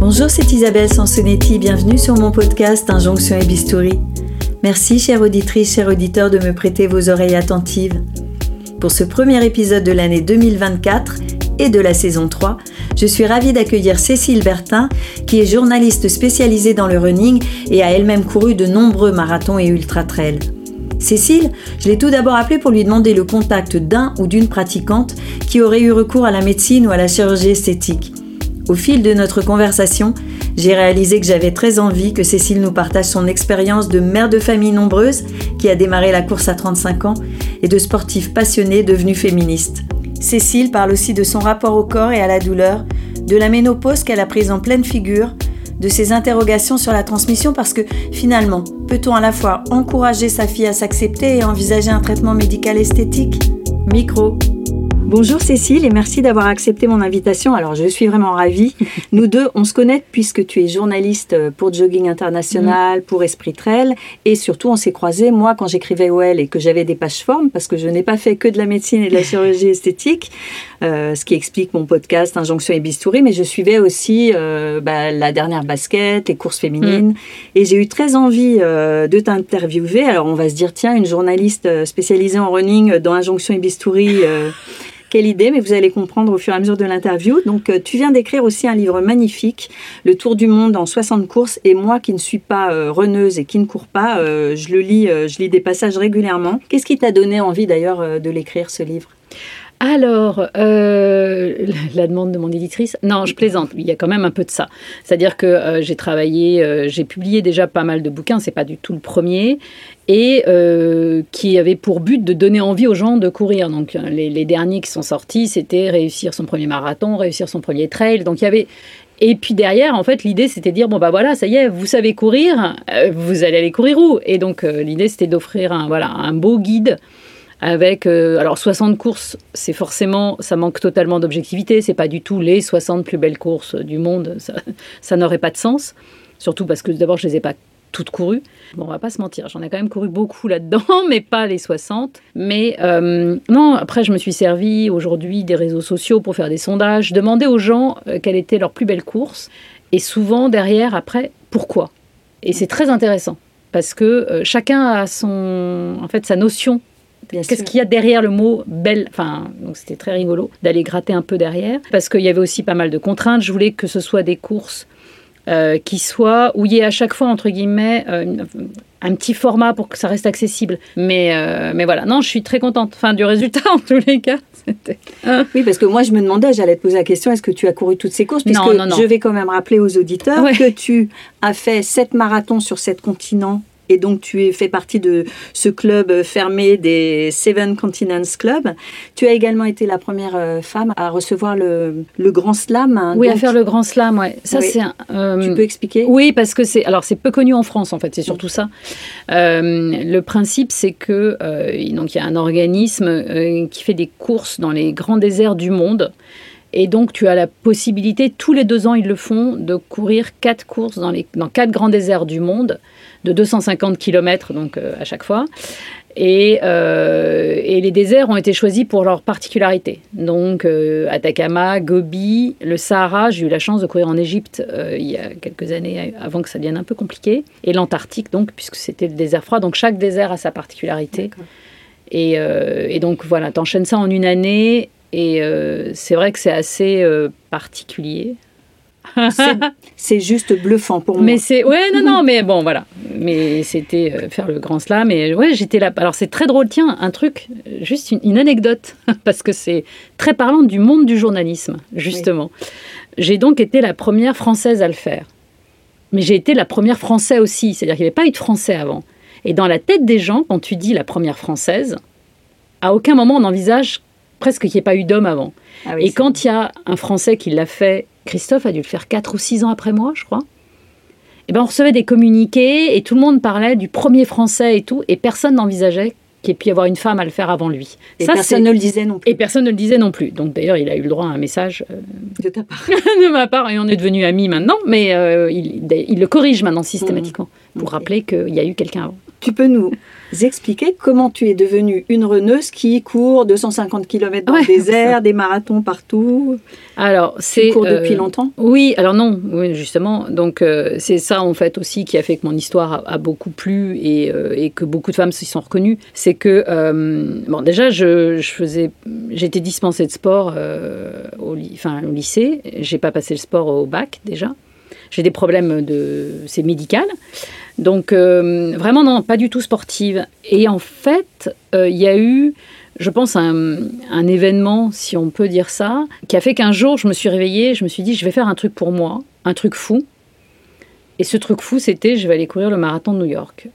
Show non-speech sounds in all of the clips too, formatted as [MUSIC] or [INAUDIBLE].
Bonjour, c'est Isabelle Sansonetti, bienvenue sur mon podcast Injonction et Bistouri. Merci, chère auditrice, chers auditeurs, de me prêter vos oreilles attentives. Pour ce premier épisode de l'année 2024 et de la saison 3, je suis ravie d'accueillir Cécile Bertin, qui est journaliste spécialisée dans le running et a elle-même couru de nombreux marathons et ultra-trails. Cécile, je l'ai tout d'abord appelée pour lui demander le contact d'un ou d'une pratiquante qui aurait eu recours à la médecine ou à la chirurgie esthétique. Au fil de notre conversation, j'ai réalisé que j'avais très envie que Cécile nous partage son expérience de mère de famille nombreuse qui a démarré la course à 35 ans et de sportive passionnée devenue féministe. Cécile parle aussi de son rapport au corps et à la douleur, de la ménopause qu'elle a prise en pleine figure, de ses interrogations sur la transmission parce que finalement, peut-on à la fois encourager sa fille à s'accepter et envisager un traitement médical esthétique? Micro. Bonjour Cécile et merci d'avoir accepté mon invitation. Alors je suis vraiment ravie. [LAUGHS] Nous deux, on se connaît puisque tu es journaliste pour Jogging International, pour Esprit Trail et surtout on s'est croisés moi quand j'écrivais OL et que j'avais des pages formes parce que je n'ai pas fait que de la médecine et de la [LAUGHS] chirurgie esthétique, euh, ce qui explique mon podcast Injonction et Bistouri, mais je suivais aussi euh, bah, la dernière basket, les courses féminines mm. et j'ai eu très envie euh, de t'interviewer. Alors on va se dire tiens une journaliste spécialisée en running dans Injonction et Bistouri quelle idée, mais vous allez comprendre au fur et à mesure de l'interview. Donc, euh, tu viens d'écrire aussi un livre magnifique, Le Tour du monde en 60 courses. Et moi, qui ne suis pas euh, reneuse et qui ne cours pas, euh, je le lis, je lis des passages régulièrement. Qu'est-ce qui t'a donné envie d'ailleurs de l'écrire, ce livre? Alors, [LAUGHS] la demande de mon éditrice, non, je plaisante. Il y a quand même un peu de ça. C'est-à-dire que j'ai travaillé, j'ai publié déjà pas mal de bouquins. C'est pas du tout le premier et euh, qui avait pour but de donner envie aux gens de courir. Donc euh, les, derniers qui sont sortis, c'était réussir son premier marathon, réussir son premier trail. Donc il y avait et puis derrière, en fait, l'idée c'était de dire bon bah voilà, ça y est, vous savez courir, euh, vous allez aller courir où? Et donc l'idée c'était d'offrir un voilà un beau guide avec alors 60 courses, c'est forcément ça manque totalement d'objectivité, c'est pas du tout les 60 plus belles courses du monde, ça, [LAUGHS] ça n'aurait pas de sens. Surtout parce que d'abord je les ai pas toutes courues. Bon, on va pas se mentir, j'en ai quand même couru beaucoup là-dedans, [LAUGHS] mais pas les 60. Mais euh, non, après, je me suis servi aujourd'hui des réseaux sociaux pour faire des sondages, demander aux gens euh, quelle était leur plus belle course, et souvent derrière, après, pourquoi. Et c'est très intéressant, parce que euh, chacun a son, en fait, sa notion Qu'est-ce qu'il y a derrière le mot belle Enfin, donc c'était très rigolo d'aller gratter un peu derrière, parce qu'il y avait aussi pas mal de contraintes. Je voulais que ce soit des courses euh, qui soit, où il y ait à chaque fois, entre guillemets, euh, un petit format pour que ça reste accessible. Mais, euh, mais voilà, non, je suis très contente enfin, du résultat [LAUGHS] en tous les cas. Oui, parce que moi, je me demandais, j'allais te poser la question, est-ce que tu as couru toutes ces courses? Puisque non, non, non. je vais quand même rappeler aux auditeurs que tu as fait sept marathons sur sept continents et donc tu es fait partie de ce club fermé des Seven Continents Club. Tu as également été la première euh, femme à recevoir le, le Grand Slam. Hein, oui, à faire le Grand Slam, ouais. Ça c'est. Euh, tu peux expliquer? Oui, parce que c'est alors c'est peu connu en France en fait, c'est surtout ça. Euh, le principe c'est que donc il y a un organisme qui fait des courses dans les grands déserts du monde. Et donc, tu as la possibilité, tous les deux ans, ils le font, de courir quatre courses dans, les, dans quatre grands déserts du monde de 250 km donc euh, à chaque fois. Et, euh, et, les déserts ont été choisis pour leur particularité. Donc euh, Atacama, Gobi, le Sahara, j'ai eu la chance de courir en Égypte il y a quelques années avant que ça devienne un peu compliqué. Et l'Antarctique, donc, puisque c'était le désert froid. Donc chaque désert a sa particularité. Et, et, donc voilà, tu enchaînes ça en une année. Et c'est vrai que c'est assez particulier c'est juste bluffant pour moi. Mais c'est ouais non non mais bon voilà. Mais c'était euh, faire le grand slam et ouais j'étais là. Alors c'est très drôle. Tiens un truc juste une, anecdote [LAUGHS] parce que c'est très parlant du monde du journalisme justement. J'ai donc été la première française à le faire. Mais j'ai été la première française aussi c'est-à-dire qu'il n'y avait pas eu de français avant. Et dans la tête des gens quand tu dis la première française à aucun moment on envisage presque qu'il n'y ait pas eu d'homme avant ah et quand il y a un français qui l'a fait Christophe a dû le faire 4 ou 6 ans après moi, je crois. Et eh ben on recevait des communiqués et tout le monde parlait du premier français et tout, et personne n'envisageait qu'il ait pu y avoir une femme à le faire avant lui. Et personne ne le disait non plus. Et personne ne le disait non plus. Donc d'ailleurs, il a eu le droit à un message euh, de ta part. [LAUGHS] de ma part, et on est devenus amis maintenant, mais euh, il, le corrige maintenant systématiquement, mmh. pour rappeler qu'il y a eu quelqu'un avant. tu peux nous expliquer comment tu es devenue une reneuse qui court 250 km dans le désert, des marathons partout Alors, c'est. Tu cours depuis longtemps? Oui, alors non, oui, justement. Donc, euh, c'est ça, en fait, aussi qui a fait que mon histoire a, beaucoup plu et, euh, et, que beaucoup de femmes s'y sont reconnues. C'est que, euh, bon, déjà, je, je faisais. J'étais dispensée de sport au, enfin, au lycée. J'ai pas passé le sport au bac, déjà. J'ai des problèmes de. C'est médical. Donc, euh, vraiment, non, pas du tout sportive. Et en fait, euh, il y a eu, je pense, un, un, événement, si on peut dire ça, qui a fait qu'un jour, je me suis réveillée, je me suis dit, je vais faire un truc pour moi, un truc fou. Et ce truc fou, c'était, je vais aller courir le marathon de New York.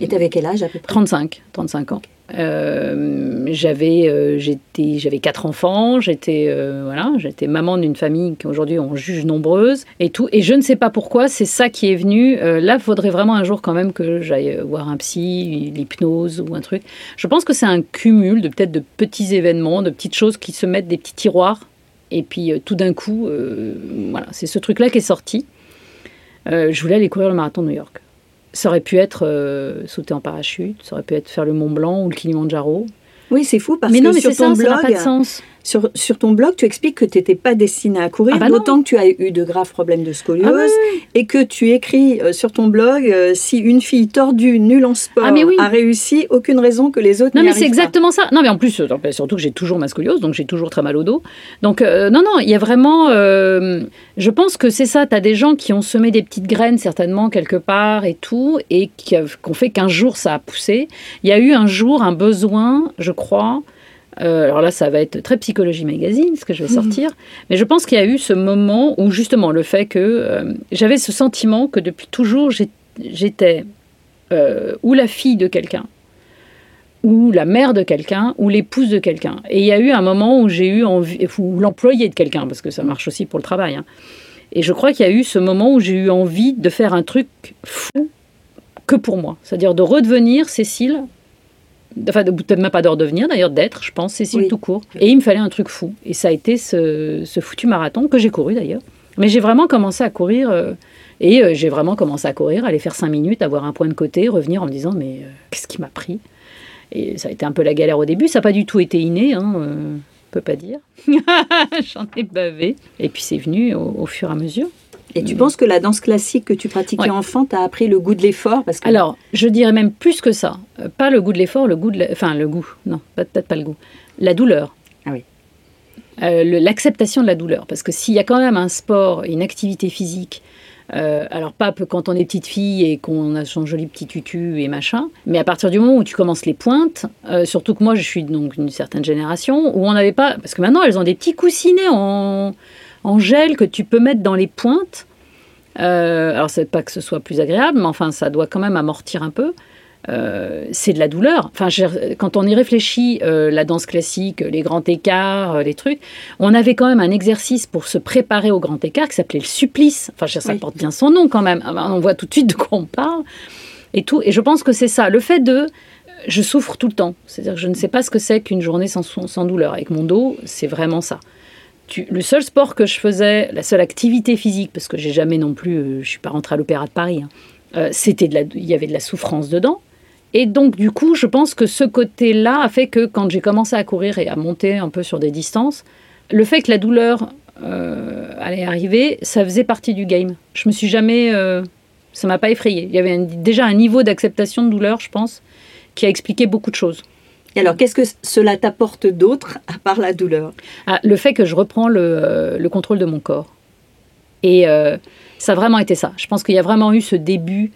Et tu avais quel âge à peu près? 35, 35 ans. Euh, j'avais euh, j'avais quatre enfants j'étais euh, voilà j'étais maman d'une famille qui aujourd'hui on juge nombreuse et tout. Et je ne sais pas pourquoi c'est ça qui est venu. Là faudrait vraiment un jour quand même que j'aille voir un psy l'hypnose ou un truc. Je pense que c'est un cumul de peut-être de petits événements de petites choses qui se mettent des petits tiroirs. Et puis tout d'un coup voilà c'est ce truc là qui est sorti. Je voulais aller courir le marathon de New York ça aurait pu être euh, sauter en parachute, ça aurait pu être faire le Mont Blanc ou le Kilimanjaro. Oui, c'est fou parce mais que non, mais sur ton ça, blog, ça pas de sens. Sur, sur, ton blog, tu expliques que tu n'étais pas destinée à courir, ah bah d'autant que tu as eu de graves problèmes de scoliose, ah oui. et que tu écris euh, sur ton blog euh, si une fille tordue, nulle en sport, ah oui. a réussi, aucune raison que les autres Non, mais c'est exactement ça. Non, mais en plus, surtout que j'ai toujours ma scoliose, donc j'ai toujours très mal au dos. Donc, euh, non, non, il y a vraiment. Euh, je pense que c'est ça. Tu as des gens qui ont semé des petites graines, certainement, quelque part et tout, et qui ont fait qu'un jour ça a poussé. Il y a eu un jour un besoin, je crois euh, alors là, ça va être très psychologie magazine, ce que je vais sortir. Mais je pense qu'il y a eu ce moment où justement le fait que euh, j'avais ce sentiment que depuis toujours j'étais euh, ou la fille de quelqu'un, ou la mère de quelqu'un, ou l'épouse de quelqu'un. Et il y a eu un moment où j'ai eu envie, ou l'employé de quelqu'un, parce que ça marche aussi pour le travail. Hein. Et je crois qu'il y a eu ce moment où j'ai eu envie de faire un truc fou que pour moi, c'est-à-dire de redevenir Cécile enfin peut-être même pas de redevenir d'ailleurs, d'être, je pense, Cécile Oui. tout court. Et il me fallait un truc fou. Et ça a été ce, ce foutu marathon que j'ai couru d'ailleurs. Mais j'ai vraiment commencé à courir, euh, et euh, j'ai vraiment commencé à courir, aller faire cinq minutes, avoir un point de côté, revenir en me disant mais euh, qu'est-ce qui m'a pris? Et ça a été un peu la galère au début, ça n'a pas du tout été inné, hein, on peut pas dire. [LAUGHS] J'en ai bavé. Et puis c'est venu au, au fur et à mesure. Et tu penses que la danse classique que tu pratiquais Ouais. enfant t'a appris le goût de l'effort parce que Alors, je dirais même plus que ça. Euh, Pas le goût de l'effort, le goût de... la- Enfin, le goût, non, peut-être pas le goût. La douleur. Ah oui. Euh, L'acceptation de la douleur. Parce que s'il y a quand même un sport, une activité physique, euh, alors pas quand on est petite fille et qu'on a son joli petit tutu et machin, mais à partir du moment où tu commences les pointes, euh, surtout que moi je suis donc d'une certaine génération, où on n'avait pas... Parce que maintenant elles ont des petits coussinets en, en gel que tu peux mettre dans les pointes. Euh, alors, c'est pas que ce soit plus agréable, mais enfin, ça doit quand même amortir un peu. Euh, c'est de la douleur. Enfin, je- quand on y réfléchit, euh, la danse classique, les grands écarts, euh, les trucs, on avait quand même un exercice pour se préparer au grand écart qui s'appelait le supplice. Enfin, je ça Oui. porte bien son nom quand même. Ah ben, On voit tout de suite de quoi on parle et tout. Et je pense que c'est ça. Le fait de je souffre tout le temps. C'est-à-dire que je ne sais pas ce que c'est qu'une journée sans, sans douleur. Avec mon dos, c'est vraiment ça. Le seul sport que je faisais, la seule activité physique, parce que j'ai jamais non plus, euh, je suis pas rentrée à l'Opéra de Paris, hein, euh, c'était de la, il y avait de la souffrance dedans. Et donc du coup, je pense que ce côté-là a fait que quand j'ai commencé à courir et à monter un peu sur des distances, le fait que la douleur euh, allait arriver, ça faisait partie du game. Je me suis jamais, euh, ça m'a pas effrayé. Il y avait déjà un niveau d'acceptation de douleur, je pense, qui a expliqué beaucoup de choses. Et alors, qu'est-ce que cela t'apporte d'autre à part la douleur? Ah, le fait que je reprends le, le contrôle de mon corps. Et euh, ça a vraiment été ça. Je pense qu'il y a vraiment eu ce début.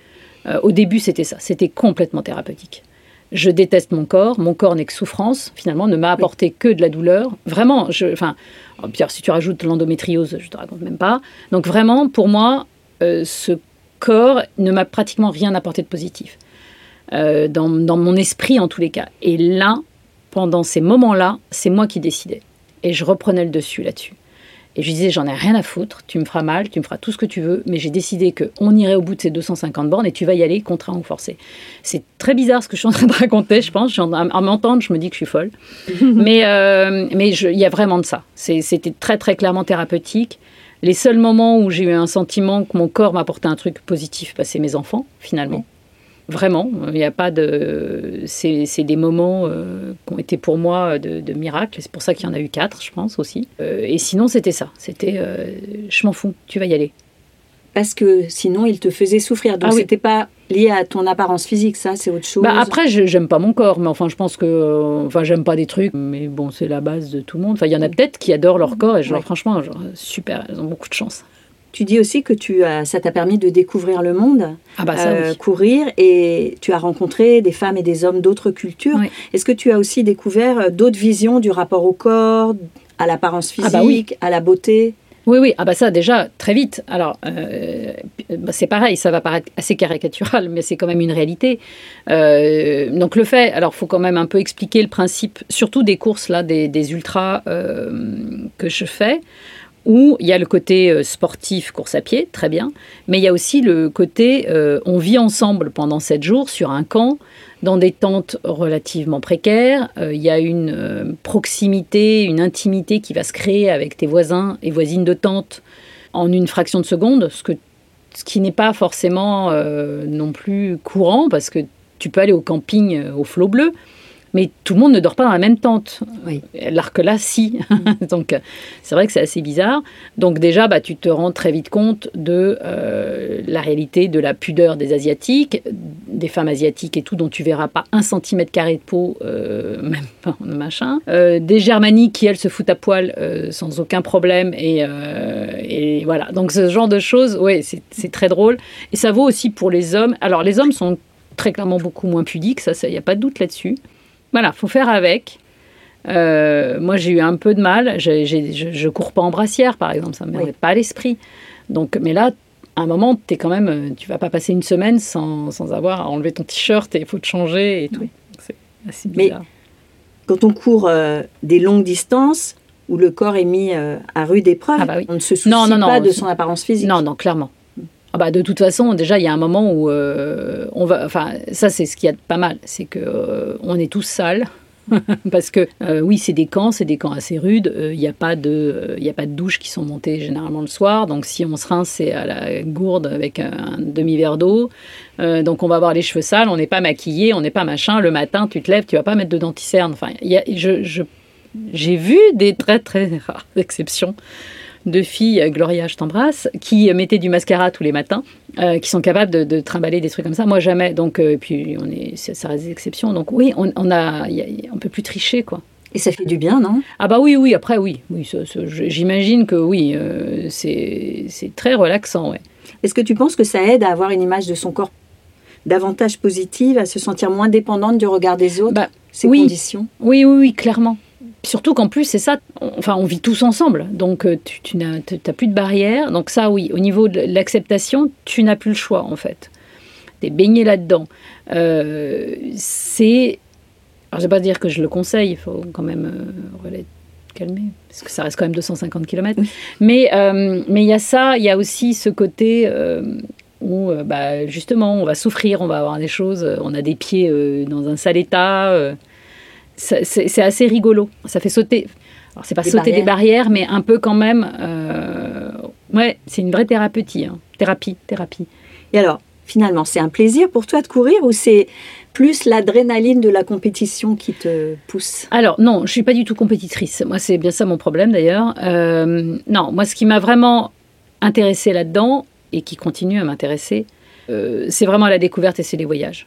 euh, au début, c'était ça. C'était complètement thérapeutique. Je déteste mon corps. Mon corps n'est que souffrance. Finalement, ne m'a apporté que de la douleur. Vraiment. Je, enfin, oh, si tu rajoutes l'endométriose, je te raconte même pas. Donc vraiment, pour moi, euh, ce corps ne m'a pratiquement rien apporté de positif. Euh, dans, dans mon esprit, en tous les cas. Et là, pendant ces moments-là, c'est moi qui décidais. Et je reprenais le dessus là-dessus. Et je disais, j'en ai rien à foutre, tu me feras mal, tu me feras tout ce que tu veux, mais j'ai décidé qu'on irait au bout de ces 250 bornes et tu vas y aller contraint ou forcé. C'est très bizarre ce que je suis en train de raconter, je pense. Je suis en- À m'entendre, je me dis que je suis folle. [LAUGHS] mais euh, mais il y a vraiment de ça. C'était très, très clairement thérapeutique. Les seuls moments où j'ai eu un sentiment que mon corps m'apportait un truc positif, bah, c'est mes enfants, finalement. Vraiment, il n'y a pas de. C'est des moments euh, qui ont été pour moi de, de miracle. C'est pour ça qu'il y en a eu quatre, je pense aussi. Euh, et sinon, c'était ça. C'était euh, je m'en fous, tu vas y aller. Parce que sinon, il te faisait souffrir. Donc, Ah oui. c'était pas lié à ton apparence physique, ça, c'est autre chose. Bah après, je- j'aime pas mon corps, mais enfin, je pense que. Enfin, j'aime pas des trucs, mais bon, c'est la base de tout le monde. Enfin, il y en a peut-être qui adorent leur corps, et genre, Ouais. franchement, genre, super, elles ont beaucoup de chance. Tu dis aussi que tu as, ça t'a permis de découvrir le monde, Ah bah ça, euh, oui. courir, et tu as rencontré des femmes et des hommes d'autres cultures. Oui. Est-ce que tu as aussi découvert euh, d'autres visions du rapport au corps, à l'apparence physique, Ah bah oui. à la beauté? Oui, oui, ah bah ça déjà, très vite. Alors, euh, bah, c'est pareil, ça va paraître assez caricatural, mais c'est quand même une réalité. Euh, donc le fait, alors faut quand même un peu expliquer le principe, surtout des courses là, des, des ultras euh, que je fais, où il y a le côté euh, sportif, course à pied, très bien, mais il y a aussi le côté, euh, on vit ensemble pendant sept jours sur un camp, dans des tentes relativement précaires. Euh, Il y a une proximité, une intimité qui va se créer avec tes voisins et voisines de tente en une fraction de seconde, ce, que, ce qui n'est pas forcément non plus courant, parce que tu peux aller au camping au flot bleu, mais tout le monde ne dort pas dans la même tente. Oui. Alors que là, si. [LAUGHS] Donc, euh, c'est vrai que c'est assez bizarre. Donc, déjà, bah, tu te rends très vite compte de euh, la réalité de la pudeur des Asiatiques, des femmes asiatiques et tout, dont tu verras pas un centimètre carré de peau, euh, [LAUGHS] même pas machin. Euh, des Germaniques qui, elles, se foutent à poil sans aucun problème. Et, et voilà. Donc, ce genre de choses, ouais, c'est c'est très drôle. Et ça vaut aussi pour les hommes. Alors, les hommes sont très clairement beaucoup moins pudiques, ça, il n'y a pas de doute là-dessus. Voilà, faut faire avec. Euh, moi, j'ai eu un peu de mal. Je, je cours pas en brassière, par exemple. Ça ne me Oui. pas à l'esprit. Donc, mais là, à un moment, es quand même, euh, tu vas pas passer une semaine sans, sans avoir à enlever ton t-shirt et il faut te changer et tout. Oui. C'est assez Mais- bizarre. Quand on court euh, des longues distances, où le corps est mis euh, à rude épreuve, Ah bah oui. on ne se soucie Non, non, non, pas de son apparence physique. Non, non, clairement. Ah bah, de toute façon, déjà, il y a un moment où euh, on va. Enfin, ça, c'est ce qu'il y a de pas mal. C'est que euh, on est tous sales. [LAUGHS] Parce que euh, oui, c'est des camps, c'est des camps assez rudes. Euh, Il n'y a pas de, euh, il a pas de douches qui sont montées généralement le soir. Donc si on se rince, c'est à la gourde avec un, un demi-verre d'eau. Euh, donc on va avoir les cheveux sales, on n'est pas maquillé, on n'est pas machin. Le matin, tu te lèves, tu vas pas mettre de denticerne. Enfin, j'ai vu des très très rares [LAUGHS] exceptions de filles, Gloria, je t'embrasse, qui mettaient du mascara tous les matins, euh, qui sont capables de, de trimballer des trucs comme ça. Moi, jamais. Donc, euh, et puis, on est, ça, reste des exceptions. Donc, oui, on, on a, y a- y a- on peut plus tricher, quoi. Et ça fait du bien, non? Ah bah oui, oui. Après, oui, oui. J'imagine que oui, euh, c'est c'est très relaxant, ouais. Est-ce que tu penses que ça aide à avoir une image de son corps davantage positive, à se sentir moins dépendante du regard des autres, Bah, ces oui. conditions? Oui, oui, oui, clairement. Surtout qu'en plus, c'est ça, on- enfin, on vit tous ensemble, donc euh, tu, tu n'as plus de barrières. Donc ça, oui, au niveau de l'acceptation, tu n'as plus le choix, en fait. Tu es baigné là-dedans. Euh, c'est... Alors, je vais pas dire que je le conseille, il faut quand même euh, calmer, parce que ça reste quand même 250 km. Oui. Mais euh, mais il y a ça, il y a aussi ce côté... où bah, justement on va souffrir, on va avoir des choses, on a des pieds euh, dans un sale état, euh, c'est assez rigolo. Ça fait sauter. Alors, c'est pas Des sauter des barrières. barrières, mais un peu quand même. euh, ouais, c'est une vraie thérapeutie. hein. Thérapie, thérapie. Et alors, finalement, c'est un plaisir pour toi de courir ou c'est plus l'adrénaline de la compétition qui te pousse? Alors, non, je suis pas du tout compétitrice. Moi, c'est bien ça mon problème d'ailleurs. Euh, non, moi, ce qui m'a vraiment intéressée là-dedans et qui continue à m'intéresser, euh, c'est vraiment la découverte et c'est les voyages.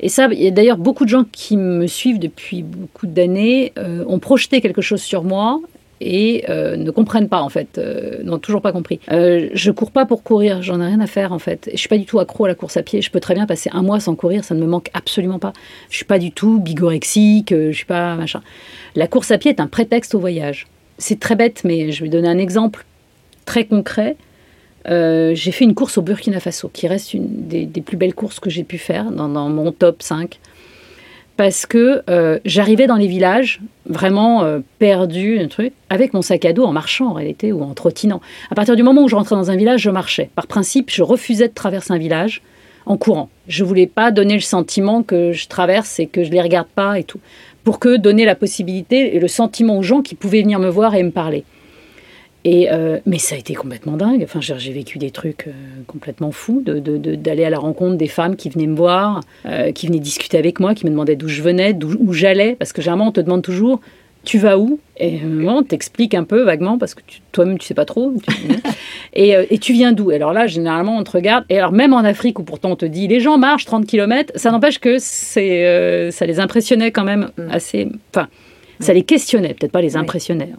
Et ça, il y a d'ailleurs beaucoup de gens qui me suivent depuis beaucoup d'années euh, ont projeté quelque chose sur moi et euh, ne comprennent pas en fait, euh, n'ont toujours pas compris. Je cours pas pour courir, j'en ai rien à faire en fait. Je suis pas du tout accro à la course à pied. Je peux très bien passer un mois sans courir, ça ne me manque absolument pas. Je suis pas du tout bigorexique, je suis pas machin. La course à pied est un prétexte au voyage. C'est très bête, mais je vais donner un exemple très concret. Euh, j'ai fait une course au Burkina Faso, qui reste une des, plus belles courses que j'ai pu faire dans, dans mon top 5. Parce que euh, j'arrivais dans les villages, vraiment euh, perdu, un truc, avec mon sac à dos en marchant en réalité ou en trottinant. À partir du moment où je rentrais dans un village, je marchais. Par principe, je refusais de traverser un village en courant. Je voulais pas donner le sentiment que je traverse et que je les regarde pas et tout. Pour que donner la possibilité et le sentiment aux gens qui pouvaient venir me voir et me parler. Et, euh, mais ça a été complètement dingue. Enfin, j'ai vécu des trucs euh, complètement fous, d'aller de, de, à la rencontre des femmes qui venaient me voir, euh, qui venaient discuter avec moi, qui me demandaient d'où je venais, où j'allais. Parce que généralement, on te demande toujours tu vas où? Et on t'explique un peu vaguement, parce que toi-même, tu sais pas trop. [LAUGHS] et, et, tu viens d'où? Alors là, généralement, on te regarde. Et alors, même en Afrique, où pourtant on te dit les gens marchent 30 km, ça n'empêche que ça les impressionnait quand même mm. assez. Enfin, ça les questionnait, peut-être pas les impressionnait.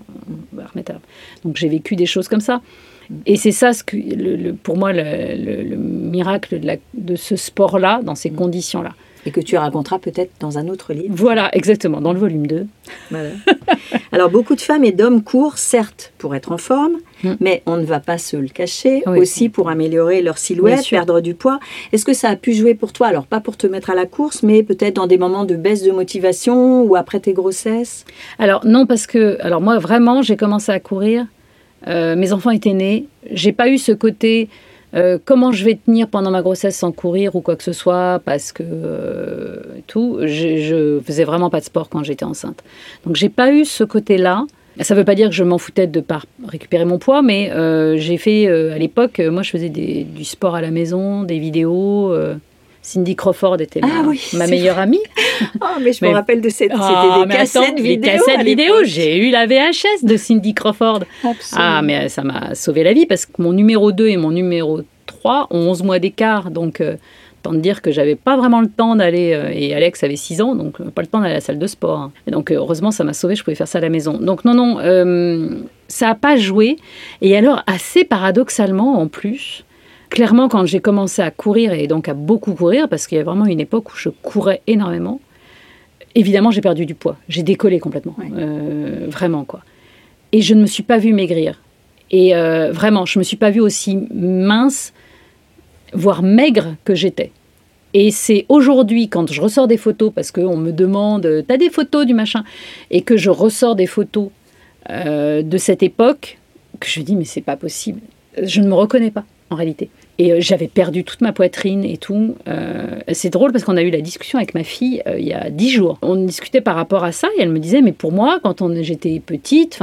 Donc j'ai vécu des choses comme ça. Et c'est ça, ce que, le, pour moi, le, miracle de, de ce sport-là, dans ces mm. conditions-là. Et que tu raconteras peut-être dans un autre livre. Voilà, exactement, dans le volume 2. [LAUGHS] Alors, beaucoup de femmes et d'hommes courent, certes, pour être en forme, mm. mais on ne va pas se le cacher, aussi pour améliorer leur silhouette, perdre du poids. Est-ce que ça a pu jouer pour toi? Alors, pas pour te mettre à la course, mais peut-être dans des moments de baisse de motivation ou après tes grossesses? Alors, non, parce que, alors moi, vraiment, j'ai commencé à courir. Euh, mes enfants étaient nés. J'ai pas eu ce côté euh, comment je vais tenir pendant ma grossesse sans courir ou quoi que ce soit parce que euh, tout. Je, faisais vraiment pas de sport quand j'étais enceinte. Donc j'ai pas eu ce côté-là. Ça ne veut pas dire que je m'en foutais de pas récupérer mon poids, mais euh, j'ai fait à l'époque, moi je faisais du sport à la maison, des vidéos. Cindy Crawford était ah ma, meilleure amie. oh, [LAUGHS] mais je me rappelle de cette. Ah, c'était des cassettes vidéo. cassettes vidéo. J'ai eu la VHS de Cindy Crawford. Ah, mais ça m'a sauvé la vie parce que mon numéro 2 et mon numéro 3 ont 11 mois d'écart. Donc, euh, tant de dire que j'avais pas vraiment le temps d'aller. Euh, et Alex avait 6 ans, donc euh, pas le temps d'aller à la salle de sport. Hein. Et donc, heureusement, ça m'a sauvé. Je pouvais faire ça à la maison. Donc, non, non, ça n'a pas joué. Et alors, assez paradoxalement, en plus clairement, quand j'ai commencé à courir, et donc à beaucoup courir, parce qu'il y a vraiment une époque où je courais énormément, évidemment, j'ai perdu du poids. J'ai décollé complètement. Euh, vraiment, quoi. Et je ne me suis pas vue maigrir. Et euh, vraiment, je ne me suis pas vue aussi mince, voire maigre que j'étais. Et c'est aujourd'hui, quand je ressors des photos, parce qu'on me demande, t'as des photos du machin, et que je ressors des photos euh, de cette époque, que je dis, mais c'est pas possible. Je ne me reconnais pas en réalité. Et euh, j'avais perdu toute ma poitrine et tout. Euh, c'est drôle parce qu'on a eu la discussion avec ma fille euh, il y a dix jours. On discutait par rapport à ça et elle me disait Mais pour moi, quand j'étais petite,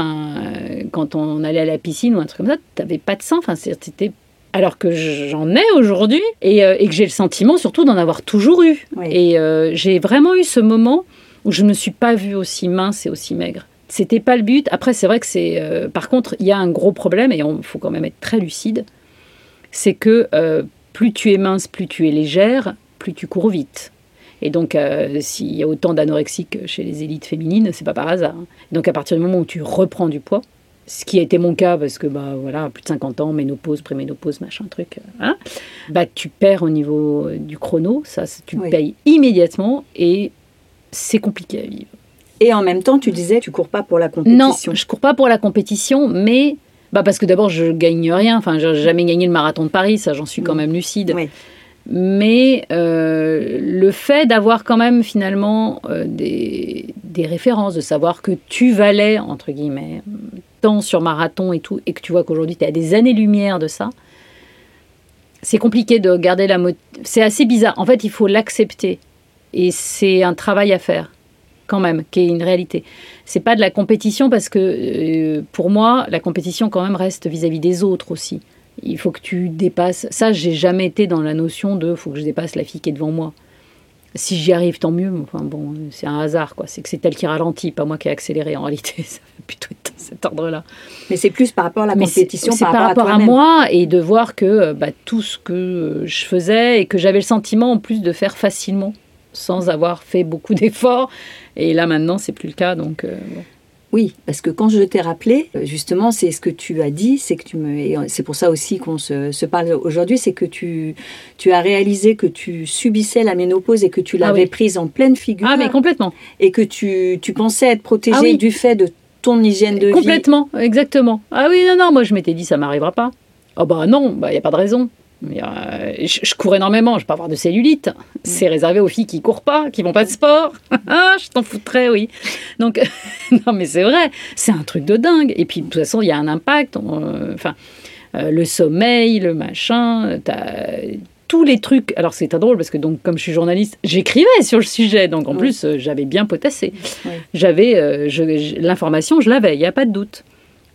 quand on allait à la piscine ou un truc comme ça, tu n'avais pas de sang. C'était alors que j'en ai aujourd'hui et, que j'ai le sentiment surtout d'en avoir toujours eu. Et j'ai vraiment eu ce moment où je ne me suis pas vue aussi mince et aussi maigre. C'était pas le but. Après, c'est vrai que c'est. par contre, il y a un gros problème et il faut quand même être très lucide c'est que euh, plus tu es mince, plus tu es légère, plus tu cours vite. Et donc, euh, s'il y a autant d'anorexie chez les élites féminines, c'est pas par hasard. Hein. Donc, à partir du moment où tu reprends du poids, ce qui a été mon cas, parce que bah, voilà, plus de 50 ans, ménopause, préménopause, machin truc, euh, hein, bah, tu perds au niveau du chrono, ça, tu le payes immédiatement et c'est compliqué à vivre. Et en même temps, tu disais, tu cours pas pour la compétition. Non, je cours pas pour la compétition, mais bah parce que d'abord, je gagne rien. Enfin, j'ai jamais gagné le marathon de Paris, ça, j'en suis quand mm. même lucide. Mais euh, le fait d'avoir quand même finalement euh, des, des, références, de savoir que tu valais, entre guillemets, tant sur marathon et tout, et que tu vois qu'aujourd'hui tu es à des années-lumière de ça, c'est compliqué de garder la C'est assez bizarre. En fait, il faut l'accepter. Et c'est un travail à faire quand même, qui est une réalité. C'est pas de la compétition parce que euh, pour moi, la compétition quand même reste vis-à-vis des autres aussi. Il faut que tu dépasses. Ça, j'ai jamais été dans la notion de faut que je dépasse la fille qui est devant moi. Si j'y arrive, tant mieux. Enfin bon, c'est un hasard quoi. C'est que c'est elle qui ralentit, pas moi qui ai accéléré. En réalité, [LAUGHS] ça va plutôt être cet ordre-là. Mais c'est plus par rapport à la compétition, c'est par, rapport, à, moi et de voir que euh, bah, tout ce que je faisais et que j'avais le sentiment en plus de faire facilement sans avoir fait beaucoup [LAUGHS] d'efforts. Et là, maintenant, c'est plus le cas. Donc, euh, Oui, parce que quand je t'ai rappelé, euh, justement, c'est ce que tu as dit, c'est que tu me, c'est pour ça aussi qu'on se, parle aujourd'hui, c'est que tu, tu as réalisé que tu subissais la ménopause et que tu ah l'avais prise en pleine figure. Ah, mais complètement. Et que tu, tu pensais être protégée ah du fait de ton hygiène de vie. Complètement, exactement. Ah oui, non, non, moi je m'étais dit, ça m'arrivera pas. Ah oh bah non, il bah, n'y a pas de raison. Euh, je, cours énormément, je peux avoir de cellulite. C'est réservé aux filles qui courent pas, qui vont pas de sport. [LAUGHS] ah, je t'en foutrais, oui. Donc, [LAUGHS] non, mais c'est vrai, c'est un truc de dingue. Et puis, de toute façon, il y a un impact. Euh, enfin, euh, le sommeil, le machin, tous les trucs. Alors, c'est drôle parce que, donc, comme je suis journaliste, j'écrivais sur le sujet. Donc, en plus, j'avais bien potassé. J'avais l'information, je l'avais, il n'y a pas de doute.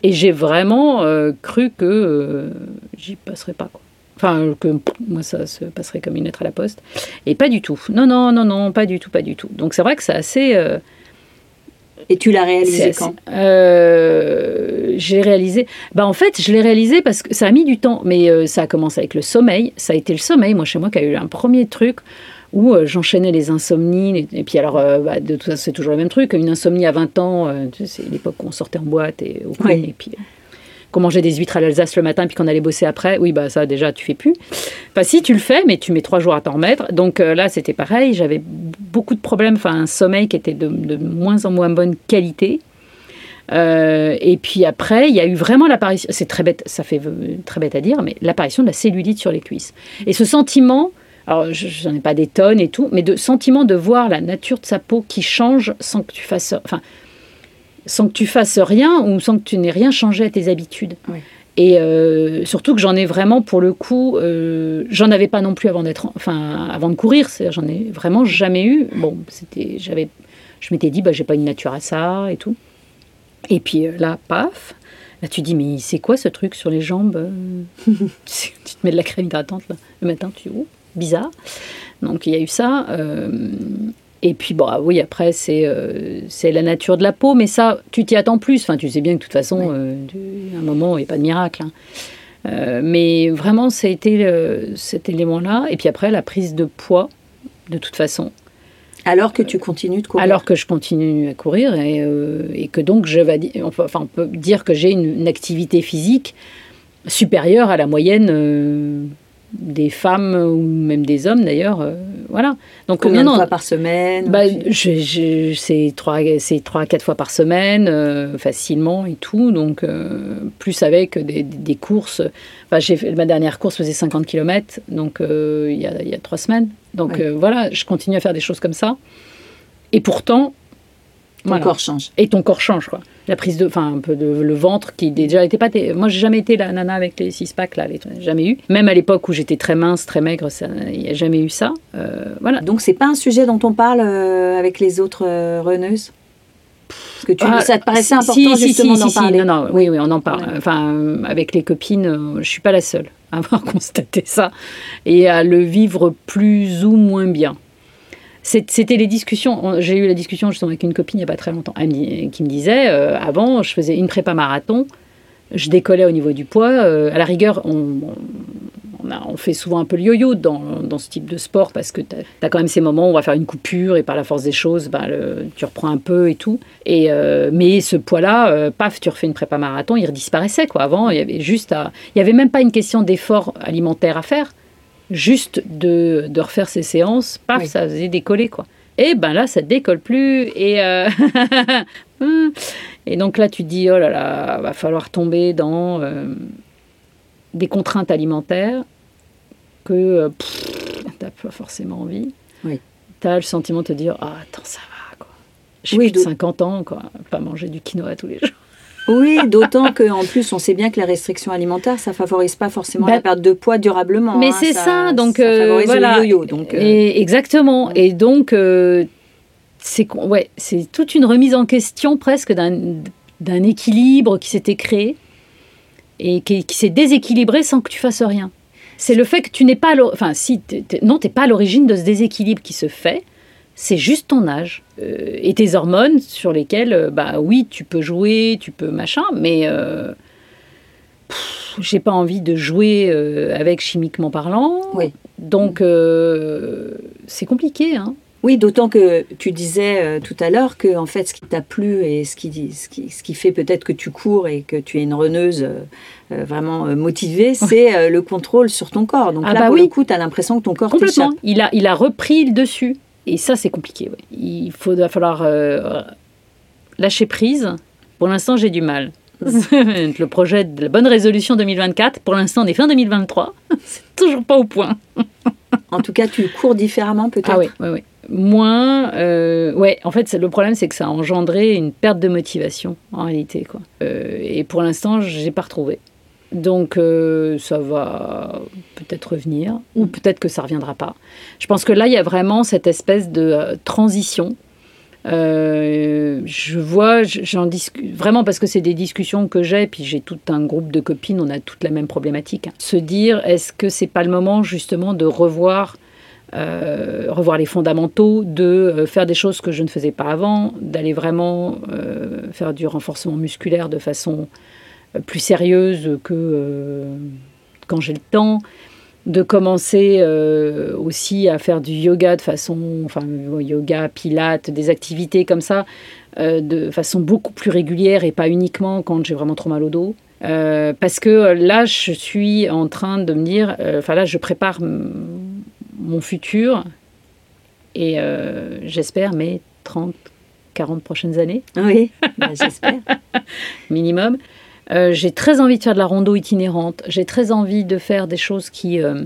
Et j'ai vraiment cru que j'y passerais pas. Quoi. Enfin, que moi, ça se passerait comme une lettre à la poste. Et pas du tout. Non, non, non, non, pas du tout, pas du tout. Donc c'est vrai que c'est assez. euh, Et tu l'as réalisé quand? euh, J'ai réalisé. Bah en fait, je l'ai réalisé parce que ça a mis du temps, mais euh, ça a commencé avec le sommeil. Ça a été le sommeil, moi chez moi, qui a eu un premier truc où euh, j'enchaînais les insomnies. Et puis alors, bah, de tout ça, c'est toujours le même truc. Une insomnie à 20 ans, tu sais, c'est l'époque où on sortait en boîte et au Oui. et puis. Qu'on mangeait des huîtres à l'Alsace le matin puis qu'on allait bosser après, oui, bah ça déjà tu fais plus. Enfin, si tu le fais, mais tu mets trois jours à t'en remettre. Donc euh, là, c'était pareil. J'avais beaucoup de problèmes, enfin un sommeil qui était de, moins en moins bonne qualité. Euh, et puis après, il y a eu vraiment l'apparition, c'est très bête, ça fait très bête à dire, mais l'apparition de la cellulite sur les cuisses. Et ce sentiment, alors je- j'en ai pas des tonnes et tout, mais de sentiment de voir la nature de sa peau qui change sans que tu fasses, enfin, sans que tu fasses rien ou sans que tu n'aies rien changé à tes habitudes. Oui. Et euh, surtout que j'en ai vraiment pour le coup, euh, j'en avais pas non plus avant d'être, enfin avant de courir, j'en ai vraiment jamais eu. Bon, c'était, j'avais, je m'étais dit bah j'ai pas une nature à ça et tout. Et puis euh, là, paf, là tu dis mais c'est quoi ce truc sur les jambes [LAUGHS] Tu te mets de la crème hydratante là, le matin, tu oh, bizarre. Donc il y a eu ça. euh, et puis bon, ah oui, après c'est euh, c'est la nature de la peau, mais ça tu t'y attends plus. Enfin, tu sais bien que de toute façon, Oui. euh, à un moment il n'y a pas de miracle. hein. Euh, mais vraiment, ça a été cet élément-là. Et puis après, la prise de poids, de toute façon. Alors que tu continues de courir. Alors que je continue à courir et, et que donc je vais, enfin, on peut dire que j'ai une, une activité physique supérieure à la moyenne des femmes ou même des hommes d'ailleurs. euh, voilà. Donc combien non, de non, fois par semaine bah, tu- je, je- c'est trois, c'est trois, quatre fois par semaine, euh, facilement et tout. Donc, euh, plus avec des, des courses. Enfin, j'ai fait, ma dernière course faisait 50 km, donc il y, a, il y a trois semaines. Donc Oui. voilà, je continue à faire des choses comme ça. Et pourtant, Ton voilà. corps change. Et ton corps change, quoi. La prise de, enfin, un peu de le ventre qui déjà était pas. Moi, j'ai jamais été la nana avec les six packs là, les- jamais eu. Même à l'époque où j'étais très mince, très maigre, ça, il n'y a jamais eu ça. Euh, voilà. Donc c'est pas un sujet dont on parle euh, avec les autres euh, runneuses Parce que tu, Ah, ça te paraissait important si, justement si, d'en si, parler. Non, non, oui, oui, on en parle. Ouais. Enfin, avec les copines, euh, je suis pas la seule à [LAUGHS] avoir constaté ça et à le vivre plus ou moins bien. C'était les discussions. on- J'ai eu la discussion justement avec une copine il n'y a pas très longtemps, qui me disait euh, avant, je faisais une prépa marathon, je décollais au niveau du poids. euh, à la rigueur, on, fait souvent un peu le yo-yo dans, ce type de sport parce que tu as, quand même ces moments où on va faire une coupure et par la force des choses, ben, le- tu reprends un peu et tout. Et, euh, mais ce poids-là, paf, tu refais une prépa marathon, il redisparaissait. Quoi. Avant, il y avait juste il y avait même pas une question d'effort alimentaire à faire. Juste de, de refaire ces séances, paf, Oui. ça faisait décoller. Quoi. Et ben là, ça décolle plus. Et, euh, [LAUGHS] et donc là, tu te dis, oh là là, va falloir tomber dans euh, des contraintes alimentaires que euh, tu n'as pas forcément envie. Oui. Tu as le sentiment de te dire, ah, attends, ça va. Quoi. J'ai Oui, plus de d'où- 50 ans, quoi. Pas manger du quinoa tous les jours. Oui, d'autant qu'en plus, on sait bien que la restriction alimentaire, ça favorise pas forcément Bah, la perte de poids durablement. Mais hein, c'est ça, donc ça euh, favorise voilà. le yo-yo. Donc, euh, Et exactement. Et donc, euh, c'est ouais, c'est toute une remise en question presque d'un équilibre qui s'était créé et qui, qui s'est déséquilibré sans que tu fasses rien. C'est le fait que tu n'es pas, enfin, si, t'es- non, t'es pas à l'origine de ce déséquilibre qui se fait. C'est juste ton âge euh, et tes hormones sur lesquelles, euh, bah oui, tu peux jouer, tu peux machin, mais euh, j'ai pas envie de jouer avec chimiquement parlant. Oui. Donc c'est compliqué, hein. Oui, d'autant que tu disais tout à l'heure que en fait, ce qui t'a plu et ce qui, ce qui, ce qui fait peut-être que tu cours et que tu es une euh, vraiment motivée, c'est le contrôle sur ton corps. Donc Ah là, bah pour oui. le coup, tu as l'impression que ton corps Complètement. Il a, il a repris le dessus. Et ça, c'est compliqué. ouais. Il faut, va falloir euh, lâcher prise. Pour l'instant, j'ai du mal. [LAUGHS] le projet de la bonne résolution 2024, pour l'instant, on est fin 2023. [LAUGHS] c'est toujours pas au point. [LAUGHS] En tout cas, tu cours différemment peut-être? Ah oui, oui, oui. Moins. euh, ouais, en fait, le problème, c'est que ça a engendré une perte de motivation, en réalité. Quoi. Euh, et pour l'instant, je n'ai pas retrouvé. Donc, euh, ça va peut-être revenir, ou peut-être que ça ne reviendra pas. Je pense que là, il y a vraiment cette espèce de euh, transition Euh, je vois, j'en discute vraiment parce que c'est des discussions que j'ai, puis j'ai tout un groupe de copines, on a toutes la même problématique. Se dire, est-ce que c'est pas le moment justement de revoir, euh, revoir les fondamentaux, de faire des choses que je ne faisais pas avant, d'aller vraiment faire du renforcement musculaire de façon plus sérieuse que quand j'ai le temps de commencer euh, aussi à faire du yoga de façon, enfin yoga, pilates, des activités comme ça, euh, de façon beaucoup plus régulière et pas uniquement quand j'ai vraiment trop mal au dos. Euh, parce que là, je suis en train de me dire, enfin là, je prépare mon futur et j'espère mes 30, 40 prochaines années. Oui, [LAUGHS] bah, j'espère. Minimum. Euh, j'ai très envie de faire de la rando itinérante. J'ai très envie de faire des choses qui, euh,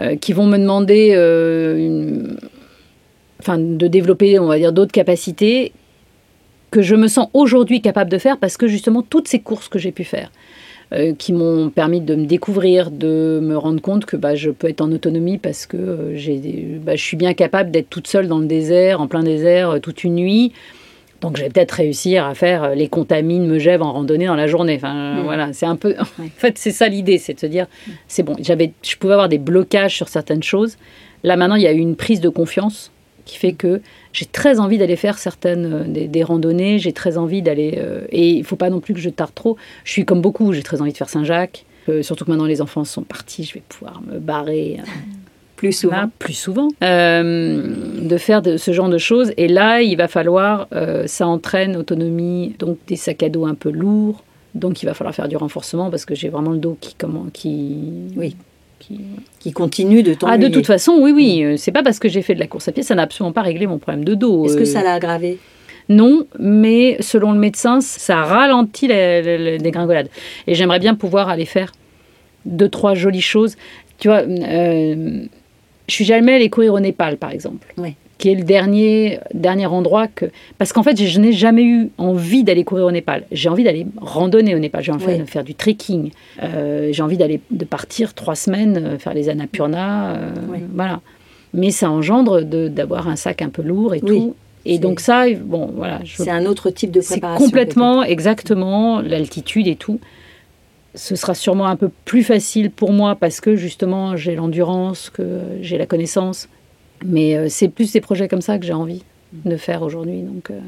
euh, vont me demander de développer, on va dire, d'autres capacités que je me sens aujourd'hui capable de faire parce que justement toutes ces courses que j'ai pu faire, qui m'ont permis de me découvrir, de me rendre compte que bah, je peux être en autonomie parce que bah, je suis bien capable d'être toute seule dans le désert, en plein désert, toute une nuit. Donc, je vais peut-être réussir à faire euh, les contamines Megève en randonnée dans la journée. Enfin, mm. voilà, c'est un peu. [LAUGHS] En fait, c'est ça l'idée, c'est de se dire, c'est bon. J'avais, je pouvais avoir des blocages sur certaines choses. Là, maintenant, il y a eu une prise de confiance qui fait que j'ai très envie d'aller faire certaines euh, des, randonnées. J'ai très envie d'aller. Euh, et il faut pas non plus que je tarde trop. Je suis comme beaucoup. J'ai très envie de faire Saint-Jacques. surtout que maintenant les enfants sont partis, je vais pouvoir me barrer. Plus souvent. plus souvent. Euh, de faire de, ce genre de choses. Et là, il va falloir, euh, ça entraîne autonomie, donc des sacs à dos un peu lourds. Donc il va falloir faire du renforcement parce que j'ai vraiment le dos qui comment qui oui qui, continue de tomber. Ah de toute façon oui oui mm. c'est pas parce que j'ai fait de la course à pied ça n'a absolument pas réglé mon problème de dos. Est-ce que ça l'a aggravé? Non, mais selon le médecin, ça ralentit les, dégringolades. Et j'aimerais bien pouvoir aller faire deux, trois jolies choses. Tu vois, euh, je suis jamais allée courir au Népal, par exemple. Qui est le dernier, dernier endroit que. Parce qu'en fait, je n'ai jamais eu envie d'aller courir au Népal. J'ai envie d'aller randonner au Népal. J'ai envie de faire du trekking. Euh, j'ai envie d'aller de partir trois semaines euh, faire les Annapurna. Euh, voilà. Mais ça engendre d'avoir un sac un peu lourd et tout. Et donc ça, bon, voilà. C'est un autre type de préparation. complètement, exactement, l'altitude et tout ce sera sûrement un peu plus facile pour moi parce que justement j'ai l'endurance, que j'ai la connaissance. Mais euh, c'est plus des projets comme ça que j'ai envie de faire aujourd'hui. Donc, euh.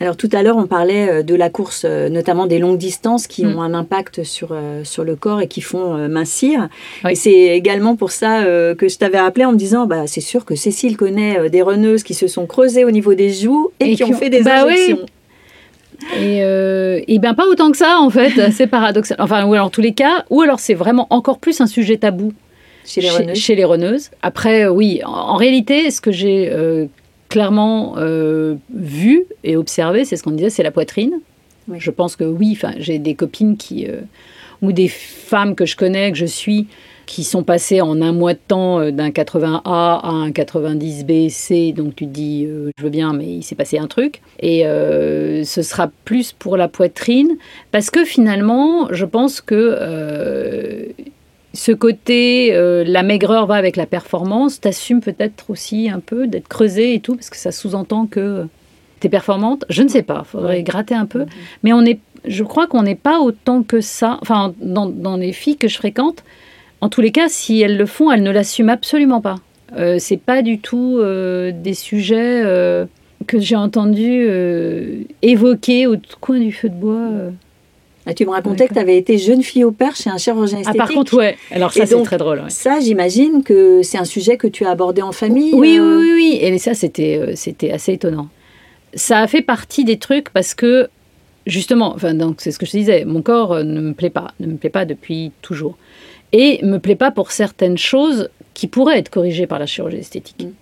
Alors tout à l'heure, on parlait euh, de la course, notamment des longues distances qui mm. ont un impact sur, sur le corps et qui font mincir. Et c'est également pour ça que je t'avais appelé en me disant, bah, c'est sûr que Cécile connaît des reneuses qui se sont creusées au niveau des joues et, qui, ont fait des bah injections. Et, euh, et bien pas autant que ça en fait, [LAUGHS] c'est paradoxal. Enfin, ou alors en tous les cas, ou alors c'est vraiment encore plus un sujet tabou chez les reneuses. Chez, les reneuses. Après, euh, oui, en, réalité, ce que j'ai euh, clairement vu et observé, c'est ce qu'on disait, c'est la poitrine. Je pense que oui, enfin, j'ai des copines qui ou des femmes que je connais, que je suis, qui sont passés en un mois de temps euh, d'un 80A à un 90B, C. Donc tu te dis, euh, je veux bien, mais il s'est passé un truc. Et euh, ce sera plus pour la poitrine, parce que finalement, je pense que ce côté, la maigreur va avec la performance, t'assumes peut-être aussi un peu d'être creusé et tout, parce que ça sous-entend que t'es performante. Je ne sais pas, faudrait gratter un peu. Mm-hmm. Mais on est, je crois qu'on n'est pas autant que ça. Enfin, dans, dans les filles que je fréquente, en tous les cas, si elles le font, elles ne l'assument absolument pas. Euh, c'est pas du tout euh, des sujets euh, que j'ai entendu euh, évoquer au coin du feu de bois. Ah, tu me racontais que tu avais été jeune fille au père chez un chirurgien esthétique. Ah, par contre, ouais. Alors ça, c'est très drôle. Ça, j'imagine que c'est un sujet que tu as abordé en famille. Oui, oui, oui, oui. Et ça, c'était, c'était assez étonnant. Ça a fait partie des trucs parce que, justement, enfin, donc c'est ce que je te disais, mon corps ne me plaît pas, ne me plaît pas depuis toujours et me plaît pas pour certaines choses qui pourraient être corrigées par la chirurgie esthétique. Mm.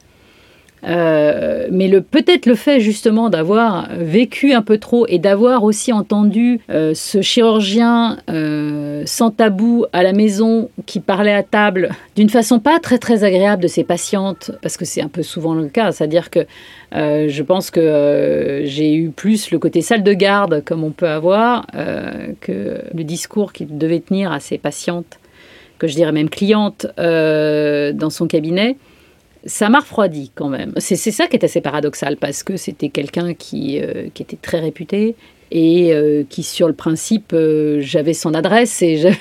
Euh, mais le peut-être le fait justement d'avoir vécu un peu trop et d'avoir aussi entendu euh, ce chirurgien euh, sans tabou à la maison qui parlait à table d'une façon pas très très agréable de ses patientes parce que c'est un peu souvent le cas, c'est-à-dire que je pense que j'ai eu plus le côté salle de garde comme on peut avoir que le discours qu'il devait tenir à ses patientes que je dirais même cliente euh, dans son cabinet, ça m'a refroidi quand même. C'est ça qui est assez paradoxal parce que c'était quelqu'un qui, euh, qui était très réputé et euh, qui, sur le principe, j'avais son adresse et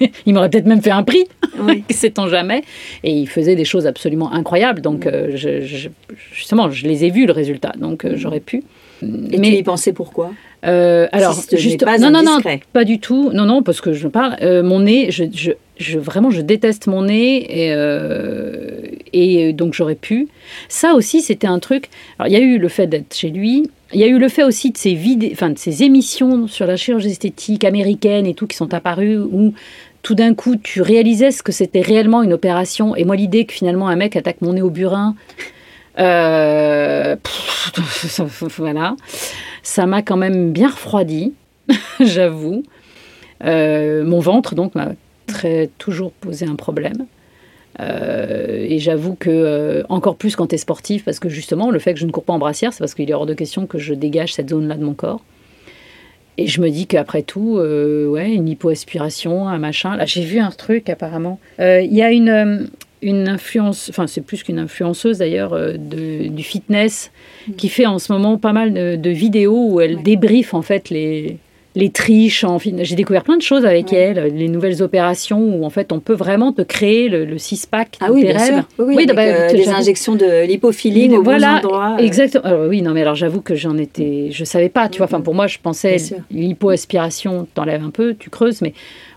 [LAUGHS] il m'aurait peut-être même fait un prix, oui. [LAUGHS] sait-on jamais. Et il faisait des choses absolument incroyables. Donc, je, justement, je les ai vus, le résultat. Donc, j'aurais pu. Et Mais, tu y pensais pourquoi? Euh, alors, juste, pas non, non, non, pas du tout. Non, non, parce que je parle. Euh, mon nez, je, je, je, vraiment, je déteste mon nez et, euh, et donc j'aurais pu. Ça aussi, c'était un truc. Alors, il y a eu le fait d'être chez lui. Il y a eu le fait aussi de ces vidéos, enfin de ces émissions sur la chirurgie esthétique américaine et tout qui sont apparues où tout d'un coup tu réalisais ce que c'était réellement une opération. Et moi, l'idée que finalement un mec attaque mon nez au burin. Euh, [LAUGHS] voilà ça m'a quand même bien refroidi, [LAUGHS] j'avoue. Euh, mon ventre, donc, m'a très, toujours posé un problème. Euh, et j'avoue que, euh, encore plus quand tu es sportif, parce que justement, le fait que je ne cours pas en brassière, c'est parce qu'il est hors de question que je dégage cette zone-là de mon corps. Et je me dis qu'après tout, ouais, une hypoaspiration, un machin. Là, j'ai vu un truc apparemment. Il y a une, une influence, enfin c'est plus qu'une influenceuse d'ailleurs euh, du fitness mm. qui fait en ce moment pas mal de, vidéos où elle débriefe en fait les, les triches. En, j'ai découvert plein de choses avec elle, les nouvelles opérations où en fait on peut vraiment te créer le, six-pack ah oui, bien sûr. Oui, oui, avec, euh, des injections de lipophiline au voilà, bon endroit. Euh. Exactement. oui, non mais alors j'avoue que j'en étais, je savais pas. Tu vois, enfin pour moi je pensais l'hypoaspiration t'enlèves un peu, tu creuses, mais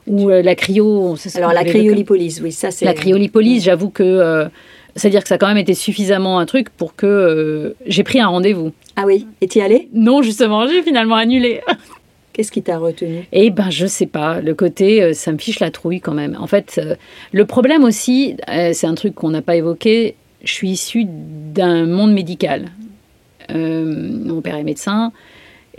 ou euh, la cryo. Alors la cryolipolyse, oui, ça c'est. La cryolipolyse, j'avoue que. Euh, c'est-à-dire que ça a quand même été suffisamment un truc pour que euh, j'ai pris un rendez-vous. Ah oui, et t'y allais? Non, justement, j'ai finalement annulé. [LAUGHS] Qu'est-ce qui t'a retenu? Eh ben, je sais pas. Le côté, ça me fiche la trouille quand même. En fait, le problème aussi, c'est un truc qu'on n'a pas évoqué. Je suis issue d'un monde médical. mon père est médecin.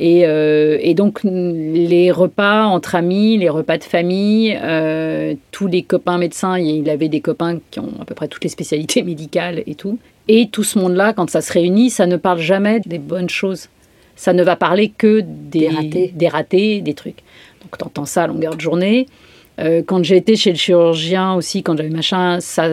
Euh, et, donc, les repas entre amis, les repas de famille, euh, tous les copains médecins, il avait des copains qui ont à peu près toutes les spécialités [LAUGHS] médicales et tout. Et tout ce monde-là, quand ça se réunit, ça ne parle jamais des bonnes choses. Ça ne va parler que des, ratés. des, ratés, des trucs. Donc, tu entends ça à longueur de journée. Euh, quand j'ai été chez le chirurgien aussi, quand j'avais machin, ça,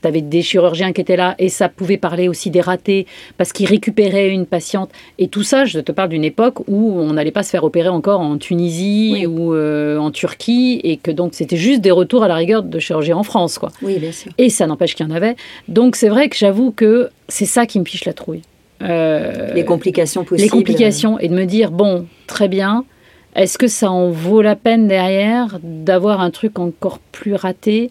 t'avais des chirurgiens qui étaient là et ça pouvait parler aussi des ratés parce qu'ils récupéraient une patiente. Et tout ça, je te parle d'une époque où on n'allait pas se faire opérer encore en Tunisie ou euh, en Turquie et que donc c'était juste des retours à la rigueur de chirurgie en France, quoi. Oui, bien sûr. Et ça n'empêche qu'il y en avait. Donc c'est vrai que j'avoue que c'est ça qui me fiche la trouille. Euh, les complications possibles. Les complications et de me dire bon, très bien est-ce que ça en vaut la peine derrière d'avoir un truc encore plus raté?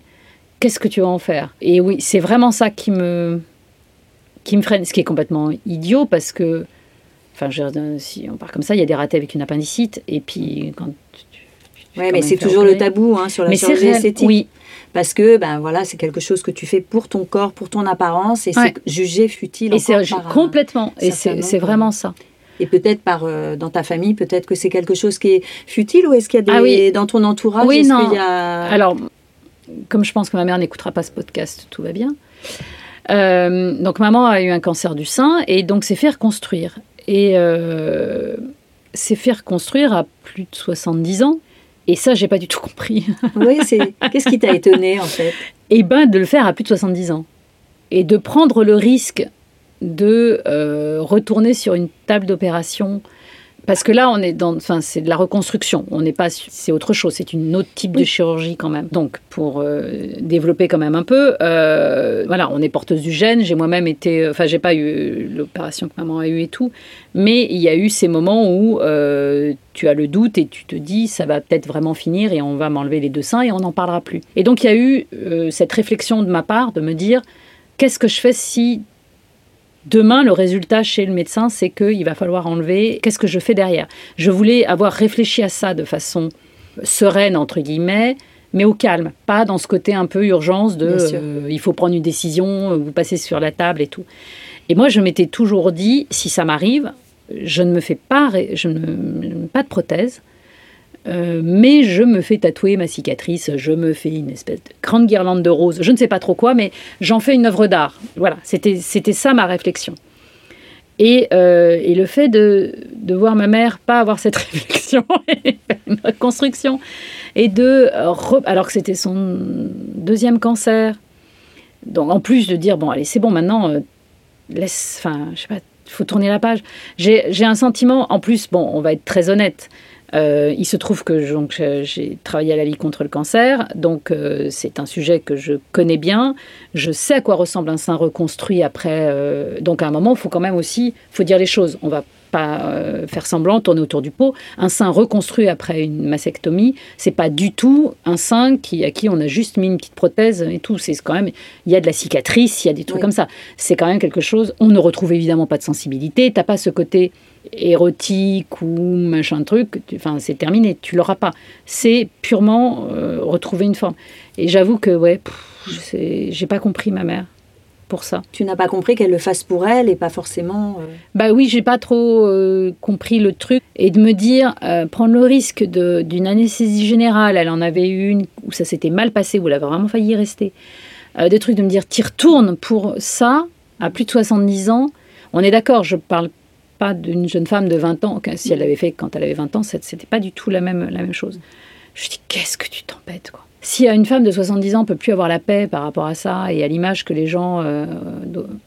Qu'est-ce que tu vas en faire? Et oui, c'est vraiment ça qui me, qui me freine, ce qui est complètement idiot parce que, enfin, si on part comme ça, il y a des ratés avec une appendicite et puis quand oui, mais c'est toujours le tabou hein, sur la mais chirurgie esthétique. Oui. Parce que ben voilà, c'est quelque chose que tu fais pour ton corps, pour ton apparence, et c'est jugé futile. Et c'est complètement. Et c'est vraiment ça. Et peut-être par euh, dans ta famille, peut-être que c'est quelque chose qui est futile ou est-ce qu'il y a des ah oui. dans ton entourage Oui, non. Alors, comme je pense que ma mère n'écoutera pas ce podcast, tout va bien. Euh, donc maman a eu un cancer du sein et donc s'est fait reconstruire. Et euh, s'est fait reconstruire à plus de 70 ans. Et ça, j'ai pas du tout compris. [LAUGHS] oui, c'est. Qu'est-ce qui t'a étonné en fait? Eh ben, de le faire à plus de 70 ans et de prendre le risque de euh, retourner sur une table d'opération parce que là, on est dans, enfin, c'est de la reconstruction. On n'est pas, c'est autre chose. C'est une autre type de chirurgie quand même. Donc, pour euh, développer quand même un peu, euh, voilà, on est porteuse du gène. J'ai moi-même été, enfin, j'ai pas eu l'opération que maman a eue et tout, mais il y a eu ces moments où tu as le doute et tu te dis, ça va peut-être vraiment finir et on va m'enlever les deux seins et on n'en parlera plus. Et donc, il y a eu cette réflexion de ma part de me dire, qu'est-ce que je fais si Demain, le résultat chez le médecin, c'est qu'il va falloir enlever. Qu'est-ce que je fais derrière? Je voulais avoir réfléchi à ça de façon sereine, entre guillemets, mais au calme, pas dans ce côté un peu urgence de euh, il faut prendre une décision, vous passez sur la table et tout. Et moi, je m'étais toujours dit, si ça m'arrive, je ne me fais pas, je ne, pas de prothèse, euh, mais je me fais tatouer ma cicatrice, je me fais une espèce de grande guirlande de roses, je ne sais pas trop quoi, mais j'en fais une œuvre d'art. Voilà, c'était ça ma réflexion. Et, euh, et le fait de, de, voir ma mère pas avoir cette [LAUGHS] réflexion, une reconstruction, et de, alors que c'était son deuxième cancer, Donc en plus de dire, bon, allez, c'est bon, maintenant, euh, laisse, enfin, je sais pas, faut tourner la page. J'ai un sentiment, en plus, bon, on va être très honnête. Euh, il se trouve que j'ai travaillé à la Ligue contre le cancer, donc euh, c'est un sujet que je connais bien. Je sais à quoi ressemble un sein reconstruit après. Euh, donc à un moment, il faut quand même aussi, faut dire les choses. On va pas euh, faire semblant, tourner autour du pot. Un sein reconstruit après une mastectomie, c'est pas du tout un sein qui, à qui on a juste mis une petite prothèse et tout. C'est quand même, il y a de la cicatrice, il y a des trucs comme ça. C'est quand même quelque chose. On ne retrouve évidemment pas de sensibilité. T'as pas ce côté érotique ou machin truc. Enfin, c'est terminé. Tu l'auras pas. C'est purement euh, retrouver une forme. Et j'avoue que ouais, j'ai pas compris ma mère pour ça. Tu n'as pas compris qu'elle le fasse pour elle et pas forcément. Euh, bah oui, j'ai pas trop euh, compris le truc et de me dire euh, prendre le risque d'une anesthésie générale. Elle en avait eu une où ça s'était mal passé, où elle avait vraiment failli y rester. des trucs de me dire tu retournes pour ça à plus de 70 ans. On est d'accord, je parle pas d'une jeune femme de 20 ans. Si elle l'avait fait quand elle avait 20 ans, c'était pas du tout la même, la même chose. Je dis qu'est-ce que tu t'embêtes quoi? Si une femme de 70 ans peut plus avoir la paix par rapport à ça et à l'image que les gens euh,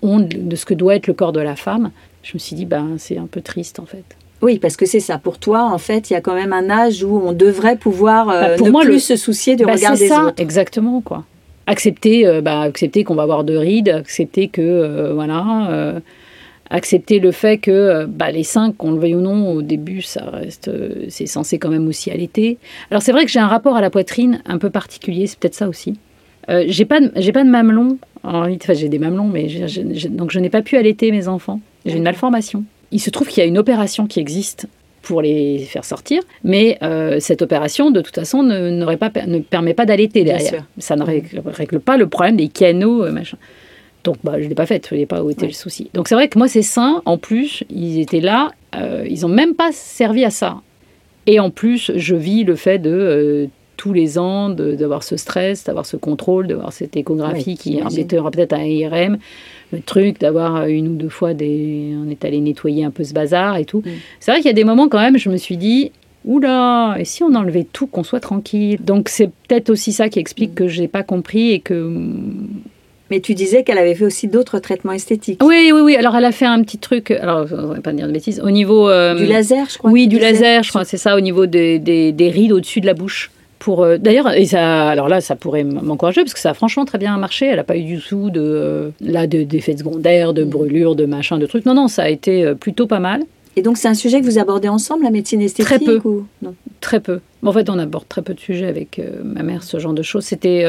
ont de ce que doit être le corps de la femme, je me suis dit, ben, c'est un peu triste en fait. Oui, parce que c'est ça. Pour toi, en fait, il y a quand même un âge où on devrait pouvoir euh, bah, ne plus se soucier du bah, regard des ça, Exactement, quoi. Accepter, euh, bah, accepter qu'on va avoir de rides, accepter que, voilà accepter le fait que euh, bah, les seins, qu'on le veuille ou non, au début, ça reste, euh, c'est censé quand même aussi allaiter. Alors c'est vrai que j'ai un rapport à la poitrine un peu particulier, c'est peut-être ça aussi. Euh, j'ai pas, j'ai pas de mamelon. En enfin, j'ai des mamelons, mais donc je n'ai pas pu allaiter mes enfants. J'ai une malformation. Il se trouve qu'il y a une opération qui existe pour les faire sortir, mais cette opération, de toute façon, ne, pas, ne permet pas d'allaiter derrière. Ça ne règle, pas le problème des canaux, machin. Donc, bah, je ne l'ai pas faite, je ne pas où était le souci. Donc, c'est vrai que moi, ces seins, en plus, ils étaient là, euh, ils n'ont même pas servi à ça. Et en plus, je vis le fait de euh, tous les ans d'avoir ce stress, d'avoir ce contrôle, d'avoir cette échographie qui aura peut-être un IRM, le truc d'avoir une ou deux fois des. On est allé nettoyer un peu ce bazar et tout. C'est vrai qu'il y a des moments quand même, je me suis dit. Oula, et si on enlevait tout, qu'on soit tranquille? Donc c'est peut-être aussi ça qui explique mm. que j'ai pas compris et que mais tu disais qu'elle avait fait aussi d'autres traitements esthétiques. Oui, oui, oui. Alors, elle a fait un petit truc. Alors, on va pas dire de bêtises. Au niveau. Euh, du laser, je crois. Oui, du laser, je crois. C'est ça, au niveau des, des, rides au-dessus de la bouche. Pour, euh, d'ailleurs, et ça, alors là, ça pourrait m'encourager parce que ça a franchement très bien marché. Elle n'a pas eu du tout de, euh, là, d'effets secondaires, de brûlures, de machin, de trucs. Non, non, ça a été plutôt pas mal. Et donc, c'est un sujet que vous abordez ensemble, la médecine esthétique Très peu. non? Très peu. En fait, on aborde très peu de sujets avec ma mère, ce genre de choses. C'était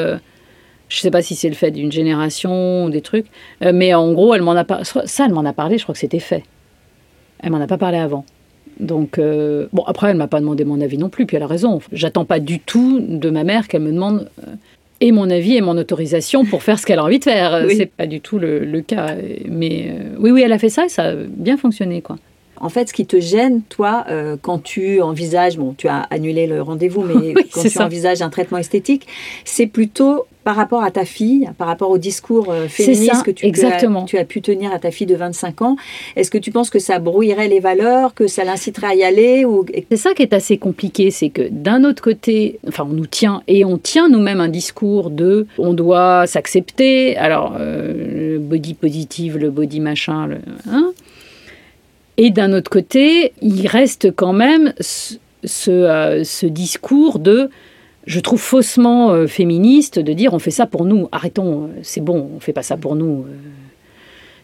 je ne sais pas si c'est le fait d'une génération ou des trucs, euh, mais en gros, elle m'en a pas, ça, elle m'en a parlé. Je crois que c'était fait. Elle m'en a pas parlé avant. Donc euh, bon, après, elle m'a pas demandé mon avis non plus. Puis elle a raison. J'attends pas du tout de ma mère qu'elle me demande euh, et mon avis et mon autorisation pour faire ce qu'elle a envie de faire. [LAUGHS] Oui. C'est pas du tout le, le cas. Mais oui, oui, elle a fait ça et ça a bien fonctionné, quoi. En fait, ce qui te gêne, toi, euh, quand tu envisages, bon, tu as annulé le rendez-vous, mais [LAUGHS] quand tu envisages un traitement esthétique, c'est plutôt par rapport à ta fille, par rapport au discours euh, féministe que tu, As, tu as pu tenir à ta fille de 25 ans. Est-ce que tu penses que ça brouillerait les valeurs, que ça l'inciterait à y aller ou... C'est ça qui est assez compliqué, c'est que d'un autre côté, enfin, on nous tient et on tient nous-mêmes un discours de on doit s'accepter. Alors, euh, le body positive, le body machin, le, hein, et d'un autre côté, il reste quand même ce, euh, discours de, je trouve faussement euh, féministe, de dire on fait ça pour nous. Arrêtons, euh, c'est bon, on fait pas ça pour nous.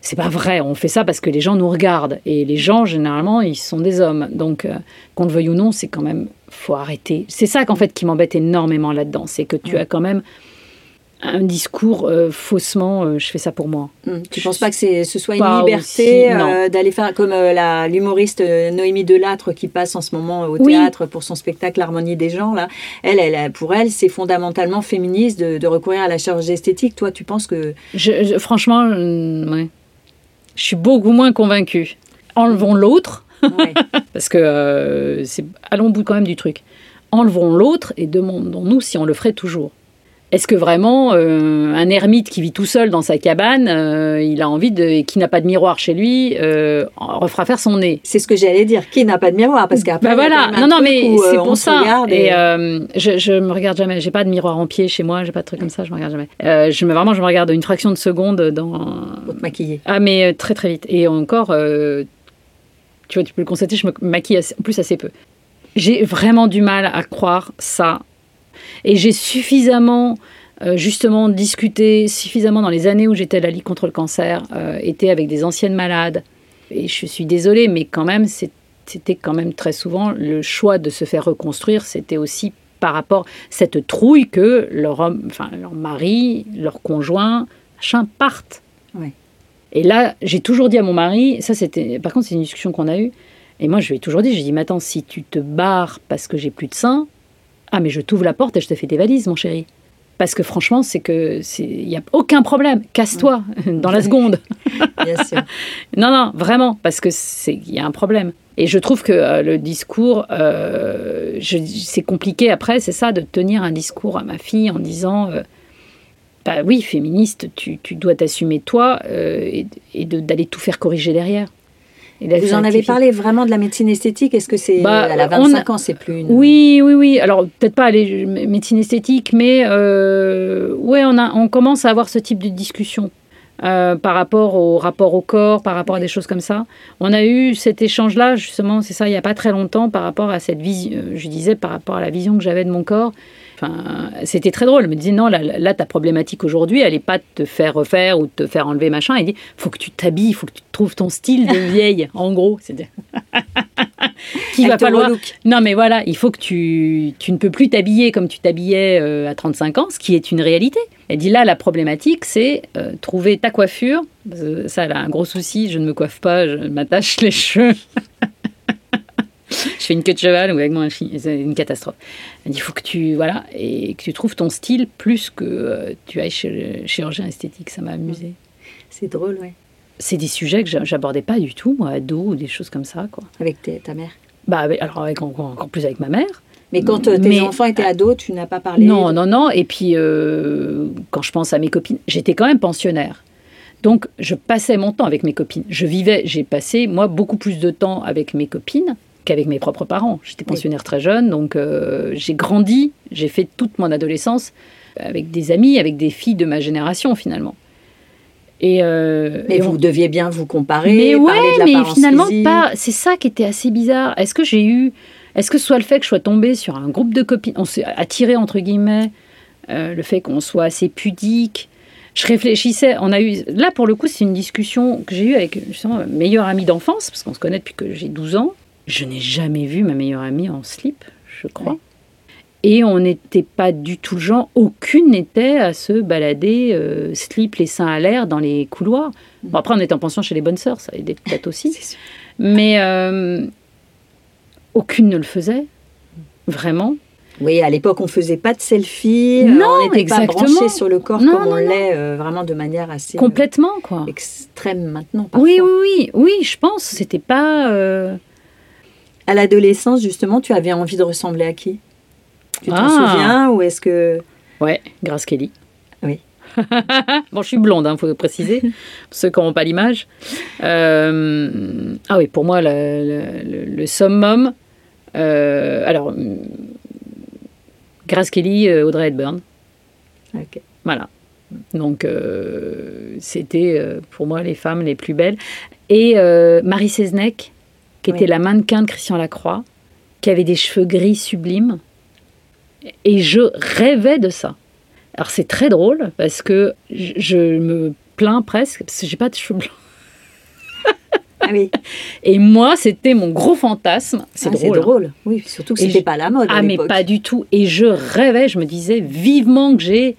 c'est pas vrai, on fait ça parce que les gens nous regardent. Et les gens, généralement, ils sont des hommes. Donc, qu'on le veuille ou non, c'est quand même, faut arrêter. C'est ça qu'en fait qui m'embête énormément là-dedans, c'est que tu as quand même un discours euh, faussement euh, je fais ça pour moi. Hmm. Tu ne penses pas que ce soit une liberté euh, d'aller faire comme l'humoriste Noémie Delattre qui passe en ce moment au théâtre pour son spectacle L'harmonie des gens là. Elle, elle pour elle c'est fondamentalement féministe de, recourir à la chirurgie esthétique. Toi tu penses que je, franchement ouais. je suis beaucoup moins convaincue. Enlevons l'autre [LAUGHS] parce que c'est allons au bout quand même du truc. Enlevons l'autre et demandons-nous si on le ferait toujours. Est-ce que vraiment euh, un ermite qui vit tout seul dans sa cabane, euh, il a envie de, qui n'a pas de miroir chez lui, euh, refera faire son nez? C'est ce que j'allais dire. Qui n'a pas de miroir? Parce qu'après, bah voilà. Non, non, mais c'est pour ça. Et, je, je me regarde jamais. J'ai pas de miroir en pied chez moi. J'ai pas de truc comme ça. Je me regarde jamais. je me vraiment, je me regarde une fraction de seconde dans. Pour te maquiller. Ah, mais très très vite. Et encore, tu vois, tu peux le constater. Je me maquille en plus assez peu. J'ai vraiment du mal à croire ça et j'ai suffisamment, euh, justement, discuté, suffisamment dans les années où j'étais à la Ligue contre le cancer, euh, été avec des anciennes malades. Et je suis désolée, mais quand même, c'était quand même très souvent le choix de se faire reconstruire, c'était aussi par rapport à cette trouille que leur homme, enfin leur mari, leur conjoint, machin, partent. Et là, j'ai toujours dit à mon mari, ça c'était, par contre c'est une discussion qu'on a eue, et moi je lui ai toujours dit, j'ai dit, mais attends, si tu te barres parce que j'ai plus de sein, ah, mais je t'ouvre la porte et je te fais tes valises, mon chéri. Parce que franchement, c'est que il n'y a aucun problème. Casse-toi [LAUGHS] dans la seconde. [LAUGHS] Bien sûr. [LAUGHS] non, non, vraiment, parce que c'est il y a un problème. Et je trouve que euh, le discours, euh, c'est compliqué après, c'est ça, de tenir un discours à ma fille en disant. Euh, bah oui, féministe, tu, tu dois t'assumer toi et, et d'aller tout faire corriger derrière. Vous en avez parlé vraiment de la médecine esthétique Est-ce que c'est bah, à la 25 ans, c'est plus une... Oui, oui, oui. Alors peut-être pas aller médecine esthétique, mais euh, ouais, on, a, on commence à avoir ce type de discussion. Euh, par rapport au rapport au corps, par rapport à des choses comme ça. On a eu cet échange-là, justement, c'est ça, il n'y a pas très longtemps, par rapport à cette vision, euh, je disais, par rapport à la vision que j'avais de mon corps. Enfin, c'était très drôle. Elle me disait non, là, ta problématique aujourd'hui, elle n'est pas de te faire refaire ou de te faire enlever machin. Elle dit faut que tu t'habilles, il faut que tu trouves ton style de [LAUGHS] vieille. en gros, c'est [LAUGHS] qui va falloir. Non, mais voilà, il faut que tu, tu ne peux plus t'habiller comme tu t'habillais euh, à 35 ans, ce qui est une réalité. Elle dit là, la problématique, c'est euh, trouver ta coiffure. Ça, elle a un gros souci. Je ne me coiffe pas, je m'attache les cheveux. [LAUGHS] je fais une queue de cheval ou avec mon c'est une catastrophe. Elle dit il faut que tu voilà et que tu trouves ton style plus que euh, tu ailles chez le chirurgien esthétique. Ça m'a amusé. C'est drôle, ouais. C'est des sujets que j'abordais pas du tout, moi, ado ou des choses comme ça, quoi. Avec ta mère? Bah, alors avec, encore plus avec ma mère. Mais quand euh, tes enfants étaient ados, tu n'as pas parlé Non, non, non. Et puis, euh, quand je pense à mes copines, j'étais quand même pensionnaire. Donc, je passais mon temps avec mes copines. Je vivais, j'ai passé, moi, beaucoup plus de temps avec mes copines qu'avec mes propres parents. J'étais pensionnaire très jeune, donc euh, j'ai grandi, j'ai fait toute mon adolescence avec des amis, avec des filles de ma génération, finalement. Et mais vous deviez bien vous comparer. Mais ouais, mais finalement pas. C'est ça qui était assez bizarre. Est-ce que j'ai eu est-ce que ce soit le fait que je sois tombée sur un groupe de copines, on s'est attiré entre guillemets, euh, le fait qu'on soit assez pudique. Je réfléchissais, on a eu, là pour le coup, c'est une discussion que j'ai eue avec justement ma meilleure amie d'enfance, parce qu'on se connaît depuis que j'ai 12 ans. Je n'ai jamais vu ma meilleure amie en slip, je crois. Et on n'était pas du tout le genre, aucune n'était à se balader euh, slip, les seins à l'air dans les couloirs. Bon, après, on était en pension chez les bonnes sœurs, ça aidait peut-être aussi. Mais euh, aucune ne le faisait, vraiment. Oui, à l'époque, on faisait pas de selfie. Euh, non, on n'était pas branché sur le corps comme on l'est euh, vraiment de manière assez complètement quoi extrême maintenant. Oui, oui, oui, oui, je pense. C'était pas. À l'adolescence, justement, tu avais envie de ressembler à qui? Tu t'en ah. souviens ou est-ce que Ouais, Grace Kelly. Oui. [LAUGHS] bon, je suis blonde, il hein, faut préciser, pour ceux qui n'ont pas l'image. ah oui, pour moi, le summum, euh, alors, Grace Kelly, euh, Audrey Hepburn. Voilà. Donc, euh, c'était pour moi les femmes les plus belles. Et Marie Seznec, qui était la mannequin de Christian Lacroix, qui avait des cheveux gris sublimes. Et je rêvais de ça. Alors, c'est très drôle parce que je me plains presque, parce que j'ai pas de cheveux blancs. Ah [LAUGHS] Et moi, c'était mon gros fantasme. C'est ah, drôle. Hein. drôle. Oui, surtout que c'était pas la mode. Ah, mais pas du tout. Et je rêvais, je me disais vivement que j'ai.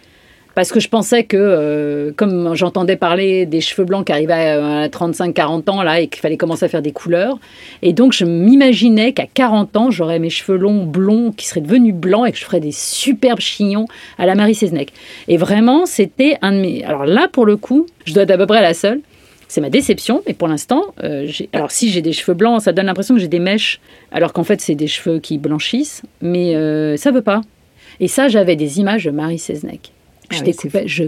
Parce que je pensais que, euh, comme j'entendais parler des cheveux blancs qui arrivaient à 35-40 ans, là, et qu'il fallait commencer à faire des couleurs. Et donc, je m'imaginais qu'à 40 ans, j'aurais mes cheveux longs, blonds, qui seraient devenus blancs et que je ferais des superbes chignons à la Marie Seznec. Et vraiment, c'était un de mes. Alors là, pour le coup, je dois être à peu près la seule. C'est ma déception, mais pour l'instant, euh, alors si j'ai des cheveux blancs, ça donne l'impression que j'ai des mèches, alors qu'en fait c'est des cheveux qui blanchissent, mais euh, ça veut pas. Et ça, j'avais des images de Marie Seznec. Je ah découpais, je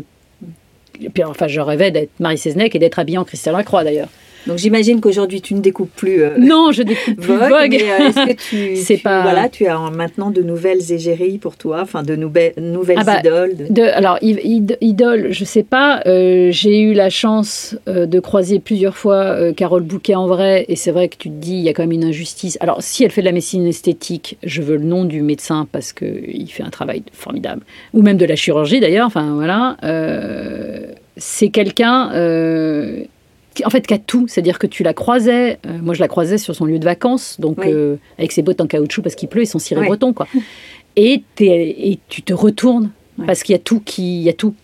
puis enfin, je rêvais d'être Marie Seznec et d'être habillée en Christelle Lacroix d'ailleurs. Donc j'imagine qu'aujourd'hui tu ne découpes plus. Euh, non, je découpe plus Vogue. Mais euh, est-ce que [LAUGHS] tu, c'est pas voilà, tu as maintenant de nouvelles égéries pour toi, enfin de nouvelles nouvelles ah bah, idoles. De... alors idole, je sais pas. Euh, j'ai eu la chance de croiser plusieurs fois Carole Bouquet en vrai, et c'est vrai que tu te dis il y a quand même une injustice. Alors si elle fait de la médecine esthétique, je veux le nom du médecin parce que il fait un travail formidable, ou même de la chirurgie d'ailleurs. Enfin voilà, c'est quelqu'un en fait, qui a tout. C'est-à-dire que tu la croisais. Euh, moi, je la croisais sur son lieu de vacances, donc euh, avec ses bottes en caoutchouc parce qu'il pleut et son ciré breton, quoi. [LAUGHS] Et, et, tu te retournes parce qu'il y a tout qui, il y a tout.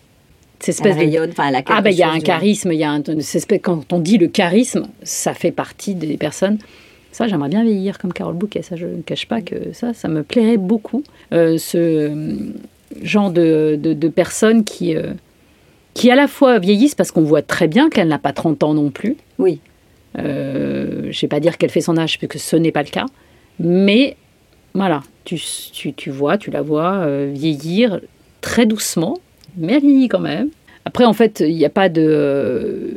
Cette espèce de... ah ben il y a un charisme, il y a un, espèce, quand on dit le charisme, ça fait partie des personnes. Ça, j'aimerais bien vieillir comme Carole Bouquet. Ça, je ne cache pas que ça, ça me plairait beaucoup. Euh, ce genre de, de, de personnes qui qui à la fois vieillissent parce qu'on voit très bien qu'elle n'a pas 30 ans non plus. Oui. Euh, je ne vais pas dire qu'elle fait son âge, puisque ce n'est pas le cas. Mais voilà, tu, tu, tu vois, tu la vois euh, vieillir très doucement, mais elle vieillit quand même. Après, en fait, il n'y a pas de... Euh,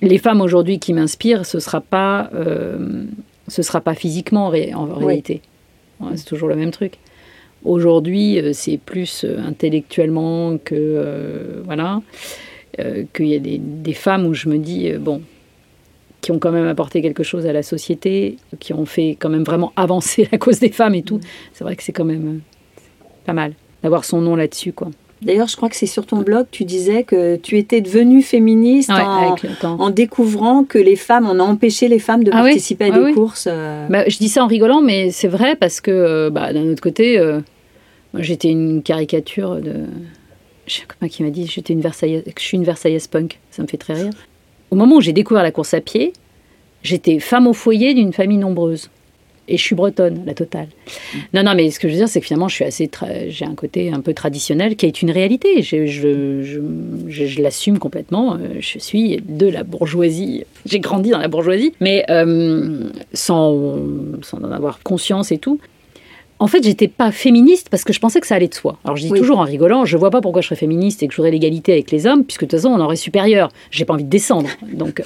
les femmes aujourd'hui qui m'inspirent, ce ne sera, pas, ce sera pas physiquement en, réalité. c'est toujours le même truc. Aujourd'hui, euh, c'est plus euh, intellectuellement que euh, voilà, qu'il y a des, femmes où je me dis bon, qui ont quand même apporté quelque chose à la société, qui ont fait quand même vraiment [LAUGHS] avancer la cause des femmes et tout. C'est vrai que c'est quand même pas mal d'avoir son nom là-dessus, quoi. D'ailleurs, je crois que c'est sur ton blog, tu disais que tu étais devenue féministe en, découvrant que les femmes, on a empêché les femmes de ah participer à des courses. Bah, je dis ça en rigolant, mais c'est vrai parce que bah, d'un autre côté, J'étais une caricature de. Je sais pas qui m'a dit j'étais une je suis une Versaillaise punk. Ça me fait très rire. Au moment où j'ai découvert la course à pied, j'étais femme au foyer d'une famille nombreuse. Et je suis bretonne, la totale. Non, non, mais ce que je veux dire, c'est que finalement, je assez, j'ai un côté un peu traditionnel qui est une réalité. Je, l'assume complètement. Je suis de la bourgeoisie. J'ai grandi dans la bourgeoisie, mais euh, sans, sans en avoir conscience et tout en fait, j'étais pas féministe parce que je pensais que ça allait de soi. Alors je dis toujours en rigolant, je vois pas pourquoi je serais féministe et que j'aurais l'égalité avec les hommes, puisque de toute façon on aurait supérieur. J'ai pas envie de descendre, donc euh,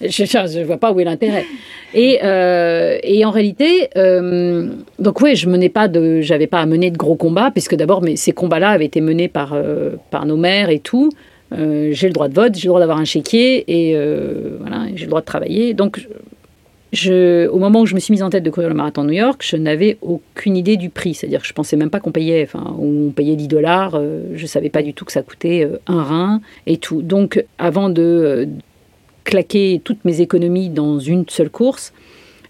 [LAUGHS] je, ne vois pas où est l'intérêt. Et, euh, et, en réalité, euh, donc oui, je menais pas de, j'avais pas à mener de gros combats, puisque d'abord, ces combats-là avaient été menés par par nos mères et tout. j'ai le droit de vote, j'ai le droit d'avoir un chéquier et voilà, j'ai le droit de travailler. Donc au moment où je me suis mise en tête de courir le marathon de New York, je n'avais aucune idée du prix. C'est-à-dire que je pensais même pas qu'on payait, enfin, on payait 10 dollars. Euh, je savais pas du tout que ça coûtait euh, un rein et tout. Donc, avant de euh, claquer toutes mes économies dans une seule course,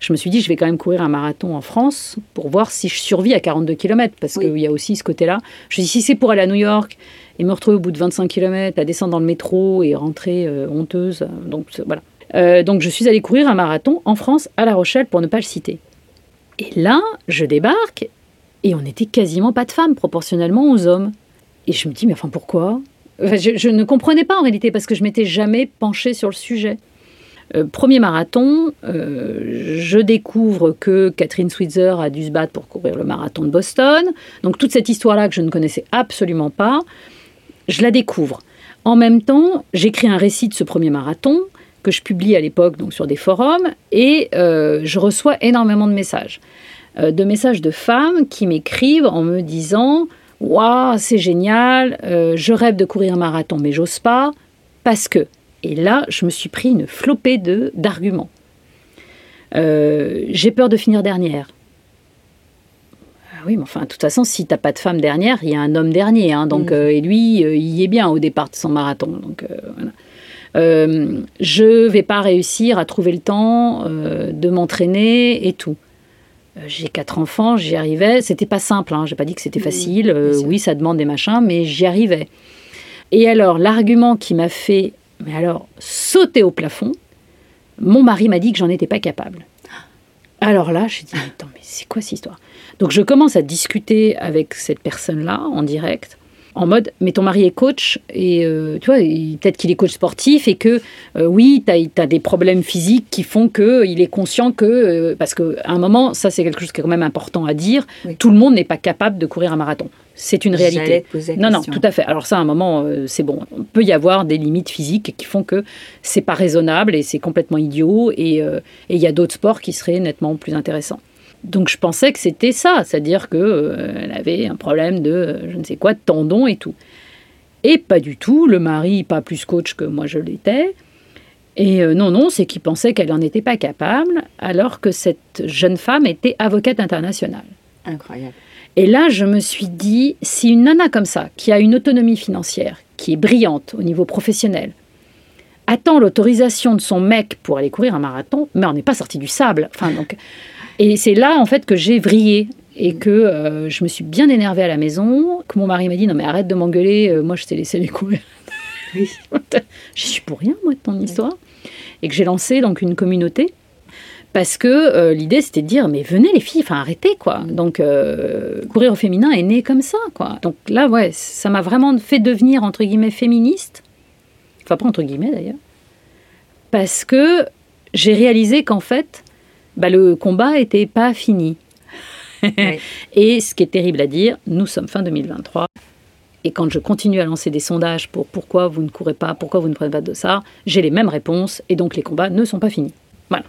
je me suis dit, je vais quand même courir un marathon en France pour voir si je survis à 42 km, parce qu'il y a aussi ce côté-là. Je me suis dit, si c'est pour aller à New York et me retrouver au bout de 25 km à descendre dans le métro et rentrer honteuse, donc voilà. Euh, donc je suis allée courir un marathon en France, à La Rochelle, pour ne pas le citer. Et là, je débarque, et on n'était quasiment pas de femmes proportionnellement aux hommes. Et je me dis, mais enfin pourquoi? Je, ne comprenais pas en réalité, parce que je m'étais jamais penchée sur le sujet. Euh, premier marathon, euh, je découvre que Catherine Switzer a dû se battre pour courir le marathon de Boston. Donc toute cette histoire-là que je ne connaissais absolument pas, je la découvre. En même temps, j'écris un récit de ce premier marathon que je publie à l'époque donc sur des forums et euh, je reçois énormément de messages. Euh, de messages de femmes qui m'écrivent en me disant Waouh, c'est génial, euh, je rêve de courir un marathon, mais j'ose pas parce que. Et là, je me suis pris une flopée de, d'arguments. J'ai peur de finir dernière. Ah oui, mais enfin, de toute façon, si t'as pas de femme dernière, il y a un homme dernier. Hein, donc, mmh. et lui, il y est bien au départ de son marathon. Donc, voilà. Euh, je vais pas réussir à trouver le temps euh, de m'entraîner et tout. Euh, j'ai quatre enfants, j'y arrivais. C'était pas simple, hein, j'ai pas dit que c'était facile. oui, ça demande des machins, mais j'y arrivais. Et alors, l'argument qui m'a fait, mais alors, sauter au plafond, mon mari m'a dit que j'en étais pas capable. Alors là, j'ai dit, attends, mais c'est quoi cette histoire? Donc je commence à discuter avec cette personne-là en direct en mode, mais ton mari est coach, et euh, tu vois, peut-être qu'il est coach sportif, et que euh, oui, tu as, des problèmes physiques qui font qu'il est conscient que, euh, parce qu'à un moment, ça c'est quelque chose qui est quand même important à dire, tout le monde n'est pas capable de courir un marathon. C'est une réalité. non, non, tout à fait. Alors ça, à un moment, euh, c'est bon. On peut y avoir des limites physiques qui font que c'est pas raisonnable et c'est complètement idiot. Et euh, il y a d'autres sports qui seraient nettement plus intéressants. Donc je pensais que c'était ça, c'est-à-dire qu'elle euh, avait un problème de, je ne sais quoi, de tendon et tout. Et pas du tout, le mari, pas plus coach que moi je l'étais. Et non, non, c'est qu'il pensait qu'elle n'en était pas capable, alors que cette jeune femme était avocate internationale. Incroyable. Et là, je me suis dit, si une nana comme ça, qui a une autonomie financière, qui est brillante au niveau professionnel, attend l'autorisation de son mec pour aller courir un marathon, mais on n'est pas sorti du sable. Enfin, donc, et c'est là, en fait, que j'ai vrillé et que euh, je me suis bien énervée à la maison, que mon mari m'a dit, non mais arrête de m'engueuler, euh, moi je t'ai laissé les. Oui. [LAUGHS] je suis pour rien, moi, de ton histoire. Et que j'ai lancé donc une communauté parce que euh, l'idée c'était de dire mais venez les filles, enfin arrêtez quoi. Donc courir au féminin est né comme ça quoi. Donc là ouais, ça m'a vraiment fait devenir entre guillemets féministe. Enfin pas entre guillemets d'ailleurs. Parce que j'ai réalisé qu'en fait bah, le combat était pas fini. [LAUGHS] Et ce qui est terrible à dire, nous sommes fin 2023. Et quand je continue à lancer des sondages pour pourquoi vous ne courez pas, pourquoi vous ne prenez pas de ça, j'ai les mêmes réponses et donc les combats ne sont pas finis. Voilà.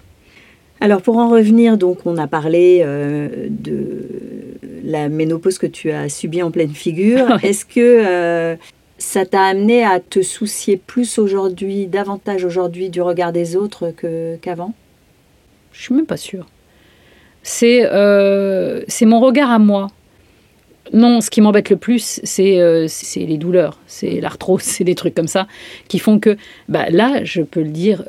Alors pour en revenir, donc on a parlé euh, de la ménopause que tu as subie en pleine figure. [LAUGHS] Est-ce que euh, ça t'a amené à te soucier plus aujourd'hui, davantage aujourd'hui du regard des autres qu'avant? Je suis même pas sûre. C'est euh, c'est mon regard à moi. Non, ce qui m'embête le plus, c'est les douleurs, c'est l'arthrose, [LAUGHS] c'est des trucs comme ça qui font que, bah, là, je peux le dire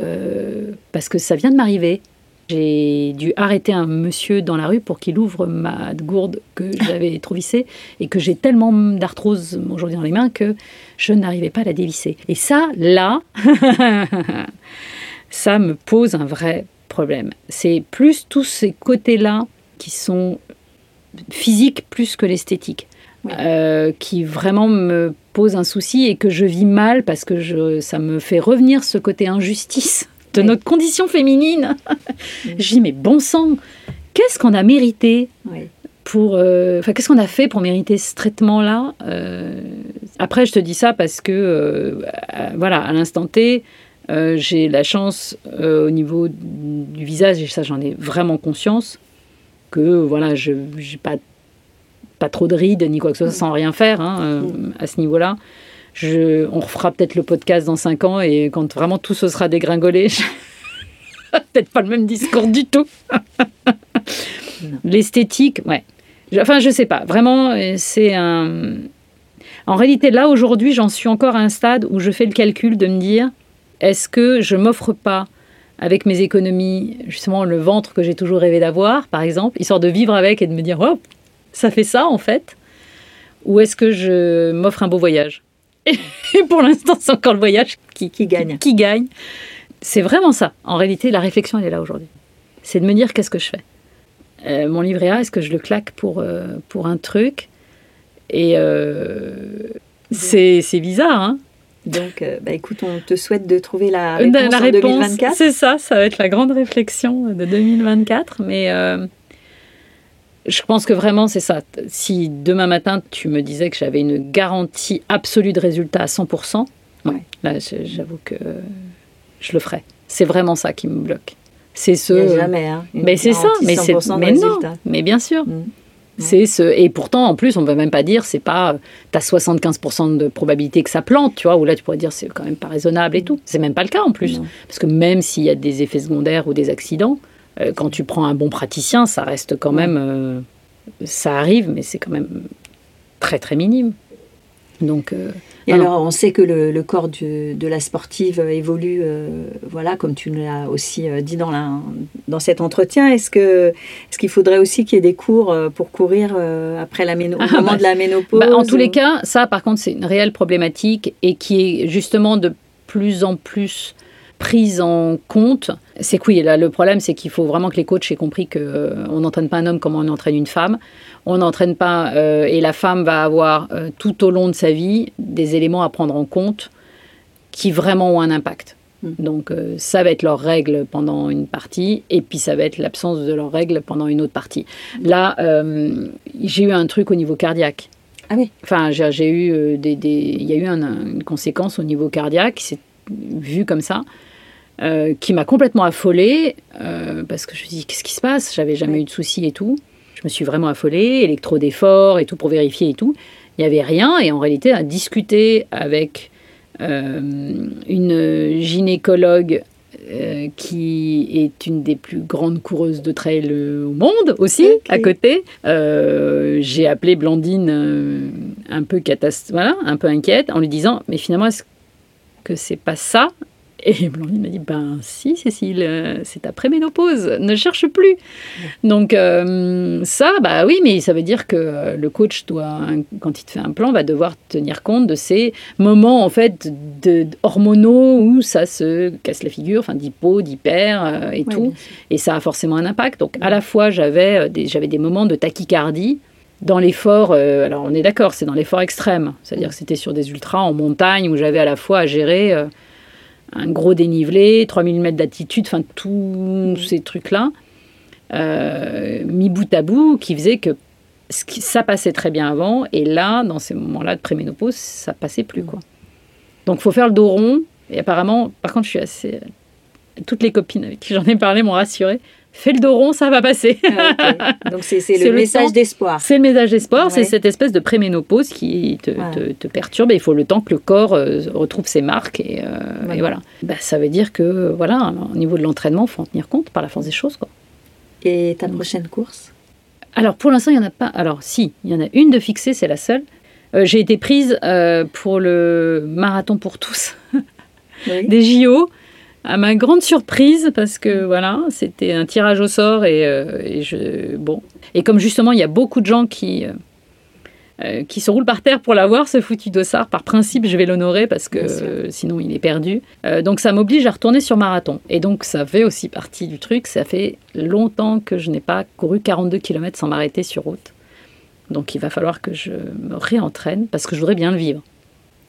parce que ça vient de m'arriver. J'ai dû arrêter un monsieur dans la rue pour qu'il ouvre ma gourde que j'avais [LAUGHS] trop vissée et que j'ai tellement d'arthrose aujourd'hui dans les mains que je n'arrivais pas à la dévisser. Et ça, là, [LAUGHS] ça me pose un vrai problème. C'est plus tous ces côtés-là qui sont physiques plus que l'esthétique. Euh, qui vraiment me posent un souci et que je vis mal parce que je, ça me fait revenir ce côté injustice de notre condition féminine. je dis, mais bon sang, qu'est-ce qu'on a mérité pour, euh, qu'est-ce qu'on a fait pour mériter ce traitement-là euh, Après, je te dis ça parce que, voilà, à l'instant T, j'ai la chance au niveau du visage, et ça, j'en ai vraiment conscience, que voilà, je n'ai pas, pas trop de rides ni quoi que ce soit sans rien faire hein, à ce niveau-là on refera peut-être le podcast dans 5 ans et quand vraiment tout se sera dégringolé, [LAUGHS] peut-être pas le même discours du tout. [LAUGHS] L'esthétique, ouais. Enfin, je sais pas. Vraiment, c'est un. En réalité, là, aujourd'hui, j'en suis encore à un stade où je fais le calcul de me dire est-ce que je m'offre pas avec mes économies, justement, le ventre que j'ai toujours rêvé d'avoir, par exemple, histoire de vivre avec et de me dire oh, ça fait ça, en fait Ou est-ce que je m'offre un beau voyage? [LAUGHS] Et pour l'instant, c'est encore le voyage qui, gagne. Qui gagne. C'est vraiment ça. En réalité, la réflexion, elle est là aujourd'hui. C'est de me dire qu'est-ce que je fais? Euh, mon livret A, est-ce que je le claque pour, euh, pour un truc? Et euh, c'est bizarre, hein donc, bah, écoute, on te souhaite de trouver la réponse, la réponse en 2024. C'est ça, ça va être la grande réflexion de 2024. Mais je pense que vraiment, c'est ça. Si demain matin, tu me disais que j'avais une garantie absolue de résultat à 100%, là, j'avoue que je le ferais. C'est vraiment ça qui me bloque. C'est ce. jamais, hein, Mais c'est ça. Mais c'est. Mais non. Mais bien sûr. Mm. C'est ce et pourtant en plus on ne peut même pas dire c'est pas tu as 75% de probabilité que ça plante tu vois ou là tu pourrais dire c'est quand même pas raisonnable et tout c'est même pas le cas en plus parce que même s'il y a des effets secondaires ou des accidents euh, quand tu prends un bon praticien, ça reste quand même. Euh, ça arrive, mais c'est quand même très très minime. Donc. Euh, et alors, on sait que le, corps de la sportive évolue, voilà, comme tu l'as aussi dit dans, la, dans cet entretien. Est-ce que est-ce qu'il faudrait aussi qu'il y ait des cours pour courir après la au moment bah, de la ménopause bah, En tous les cas, ça, par contre, c'est une réelle problématique et qui est justement de plus en plus prise en compte, c'est que oui, là, le problème, c'est qu'il faut vraiment que les coachs aient compris qu'on euh, on n'entraîne pas un homme comme on entraîne une femme. On n'entraîne pas, euh, et la femme va avoir euh, tout au long de sa vie des éléments à prendre en compte qui vraiment ont un impact. Mm. Donc ça va être leurs règles pendant une partie, et puis ça va être l'absence de leurs règles pendant une autre partie. Là, j'ai eu un truc au niveau cardiaque. Ah oui. Enfin, j'ai eu des, il y a eu une conséquence au niveau cardiaque qui s'est vue comme ça. Euh, qui m'a complètement affolée euh, parce que je me suis dit qu'est-ce qui se passe? J'avais jamais eu de soucis et tout. Je me suis vraiment affolée, électro d'effort et tout pour vérifier et tout. Il n'y avait rien et en réalité à discuter avec une gynécologue euh, qui est une des plus grandes coureuses de trail au monde aussi, à côté. Euh, j'ai appelé Blandine euh, un peu voilà, un peu inquiète, en lui disant mais finalement est-ce que c'est pas ça? Et Blandine m'a dit Ben si, Cécile, euh, c'est ta préménopause, ne cherche plus. Donc, euh, ça, bah oui, mais ça veut dire que euh, le coach doit, quand il te fait un plan, va devoir tenir compte de ces moments, en fait, de, hormonaux où ça se casse la figure, enfin, d'hypo, d'hyper et tout. Et ça a forcément un impact. Donc, à la fois, j'avais des, j'avais des moments de tachycardie dans l'effort, alors on est d'accord, c'est dans l'effort extrême, c'est-à-dire que c'était sur des ultras en montagne où j'avais à la fois à gérer un gros dénivelé, 3000 mètres d'altitude, enfin tous ces trucs-là, euh, mis bout à bout, qui faisait que ça passait très bien avant, et là, dans ces moments-là de préménopause, ça passait plus. quoi. Donc, faut faire le dos rond, et apparemment, par contre, je suis assez... Toutes les copines avec qui j'en ai parlé m'ont rassurée fais le dos rond, ça va passer. Ah, Donc [LAUGHS] c'est le, message d'espoir. C'est le message d'espoir, c'est cette espèce de préménopause qui te, te, perturbe et il faut le temps que le corps euh, retrouve ses marques et, euh, voilà. Bah, ça veut dire que voilà, au niveau de l'entraînement, il faut en tenir compte par la force des choses. Quoi. Et ta prochaine course? Alors pour l'instant, il n'y en a pas. Alors si, il y en a une de fixée, c'est la seule. Euh, j'ai été prise pour le marathon pour tous [LAUGHS] des JO à ma grande surprise, parce que voilà, c'était un tirage au sort et, euh, je, bon. Et comme justement, il y a beaucoup de gens qui, euh, euh, qui se roulent par terre pour l'avoir, ce foutu dossard, par principe, je vais l'honorer parce que sinon il est perdu. donc ça m'oblige à retourner sur marathon. Et donc ça fait aussi partie du truc. Ça fait longtemps que je n'ai pas couru 42 km sans m'arrêter sur route. Donc il va falloir que je me réentraîne parce que je voudrais bien le vivre.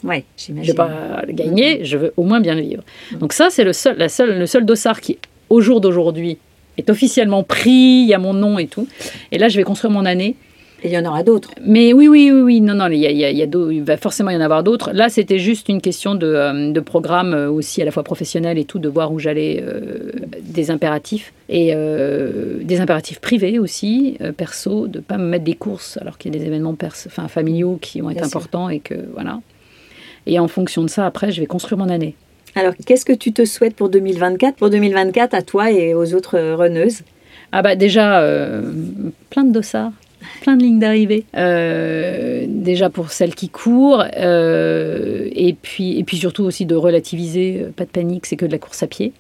Ouais, j'imagine. Je ne vais pas le gagner, je veux au moins bien le vivre. Donc ça, c'est le seul, la seule, le seul dossard qui, au jour d'aujourd'hui, est officiellement pris, il y a mon nom et tout. Et là, je vais construire mon année. Et il y en aura d'autres. Mais oui, oui, oui, oui. Non, non, il, y a, il, y a, il va forcément y en avoir d'autres. Là, c'était juste une question de, euh, de, programme euh, aussi à la fois professionnel et tout, de voir où j'allais, euh, des impératifs. Et des impératifs privés aussi, perso, de ne pas me mettre des courses alors qu'il y a des événements enfin, familiaux qui vont être importants et que, voilà. Et en fonction de ça, après, je vais construire mon année. Alors, qu'est-ce que tu te souhaites pour 2024 Pour 2024, à toi et aux autres runneuses? Ah bah déjà, euh, plein de dossards, plein de lignes d'arrivée. Euh, déjà pour celles qui courent, euh, et, puis, et puis surtout aussi de relativiser, pas de panique, c'est que de la course à pied.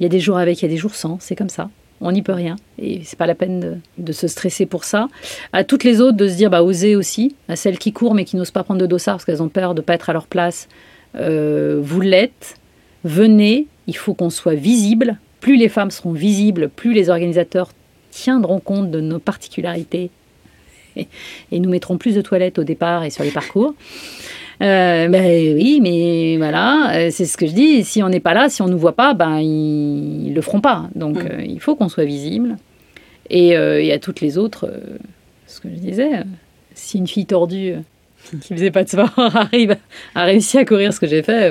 Il y a des jours avec, il y a des jours sans, c'est comme ça on n'y peut rien. Et c'est pas la peine de, se stresser pour ça. À toutes les autres de se dire, bah, oser aussi. À celles qui courent mais qui n'osent pas prendre de dossard parce qu'elles ont peur de ne pas être à leur place. Euh, vous l'êtes. Venez. Il faut qu'on soit visible. Plus les femmes seront visibles, plus les organisateurs tiendront compte de nos particularités et, et nous mettront plus de toilettes au départ et sur les parcours. Euh, ben oui, mais voilà, euh, c'est ce que je dis. Si on n'est pas là, si on ne nous voit pas, ben ils, ne le feront pas. Donc mm. euh, il faut qu'on soit visible. Et, à toutes les autres, ce que je disais, si une fille tordue qui faisait pas de sport [LAUGHS] arrive à réussir à courir ce que j'ai fait,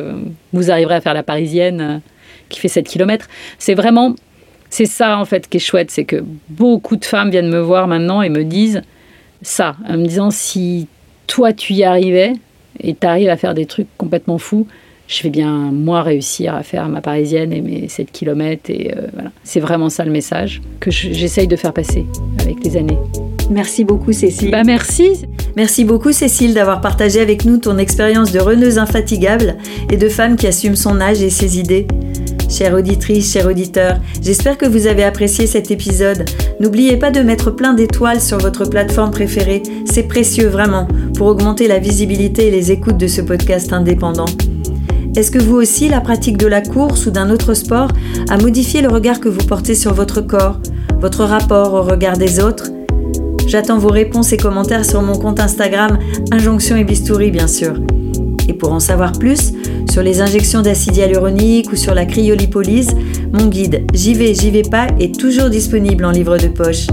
vous arriverez à faire la parisienne qui fait 7 km. C'est vraiment, c'est ça en fait qui est chouette, c'est que beaucoup de femmes viennent me voir maintenant et me disent ça, en me disant si toi tu y arrivais, et tu arrives à faire des trucs complètement fous, je vais bien, moi, réussir à faire ma parisienne et mes 7 km. Et euh, voilà. C'est vraiment ça le message que j'essaye de faire passer avec les années. Merci beaucoup, Cécile. Bah, merci. Merci beaucoup, Cécile, d'avoir partagé avec nous ton expérience de reneuse infatigable et de femme qui assume son âge et ses idées. Chère auditrice, chers auditeurs, j'espère que vous avez apprécié cet épisode. N'oubliez pas de mettre plein d'étoiles sur votre plateforme préférée, c'est précieux vraiment pour augmenter la visibilité et les écoutes de ce podcast indépendant. Est-ce que vous aussi, la pratique de la course ou d'un autre sport a modifié le regard que vous portez sur votre corps, votre rapport au regard des autres? J'attends vos réponses et commentaires sur mon compte Instagram Injonction et Bistouri bien sûr. Et pour en savoir plus, sur les injections d'acide hyaluronique ou sur la cryolipolyse, mon guide J'y vais, j'y vais pas est toujours disponible en livre de poche.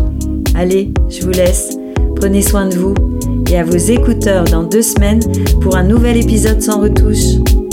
Allez, je vous laisse. Prenez soin de vous et à vos écouteurs dans deux semaines pour un nouvel épisode sans retouche.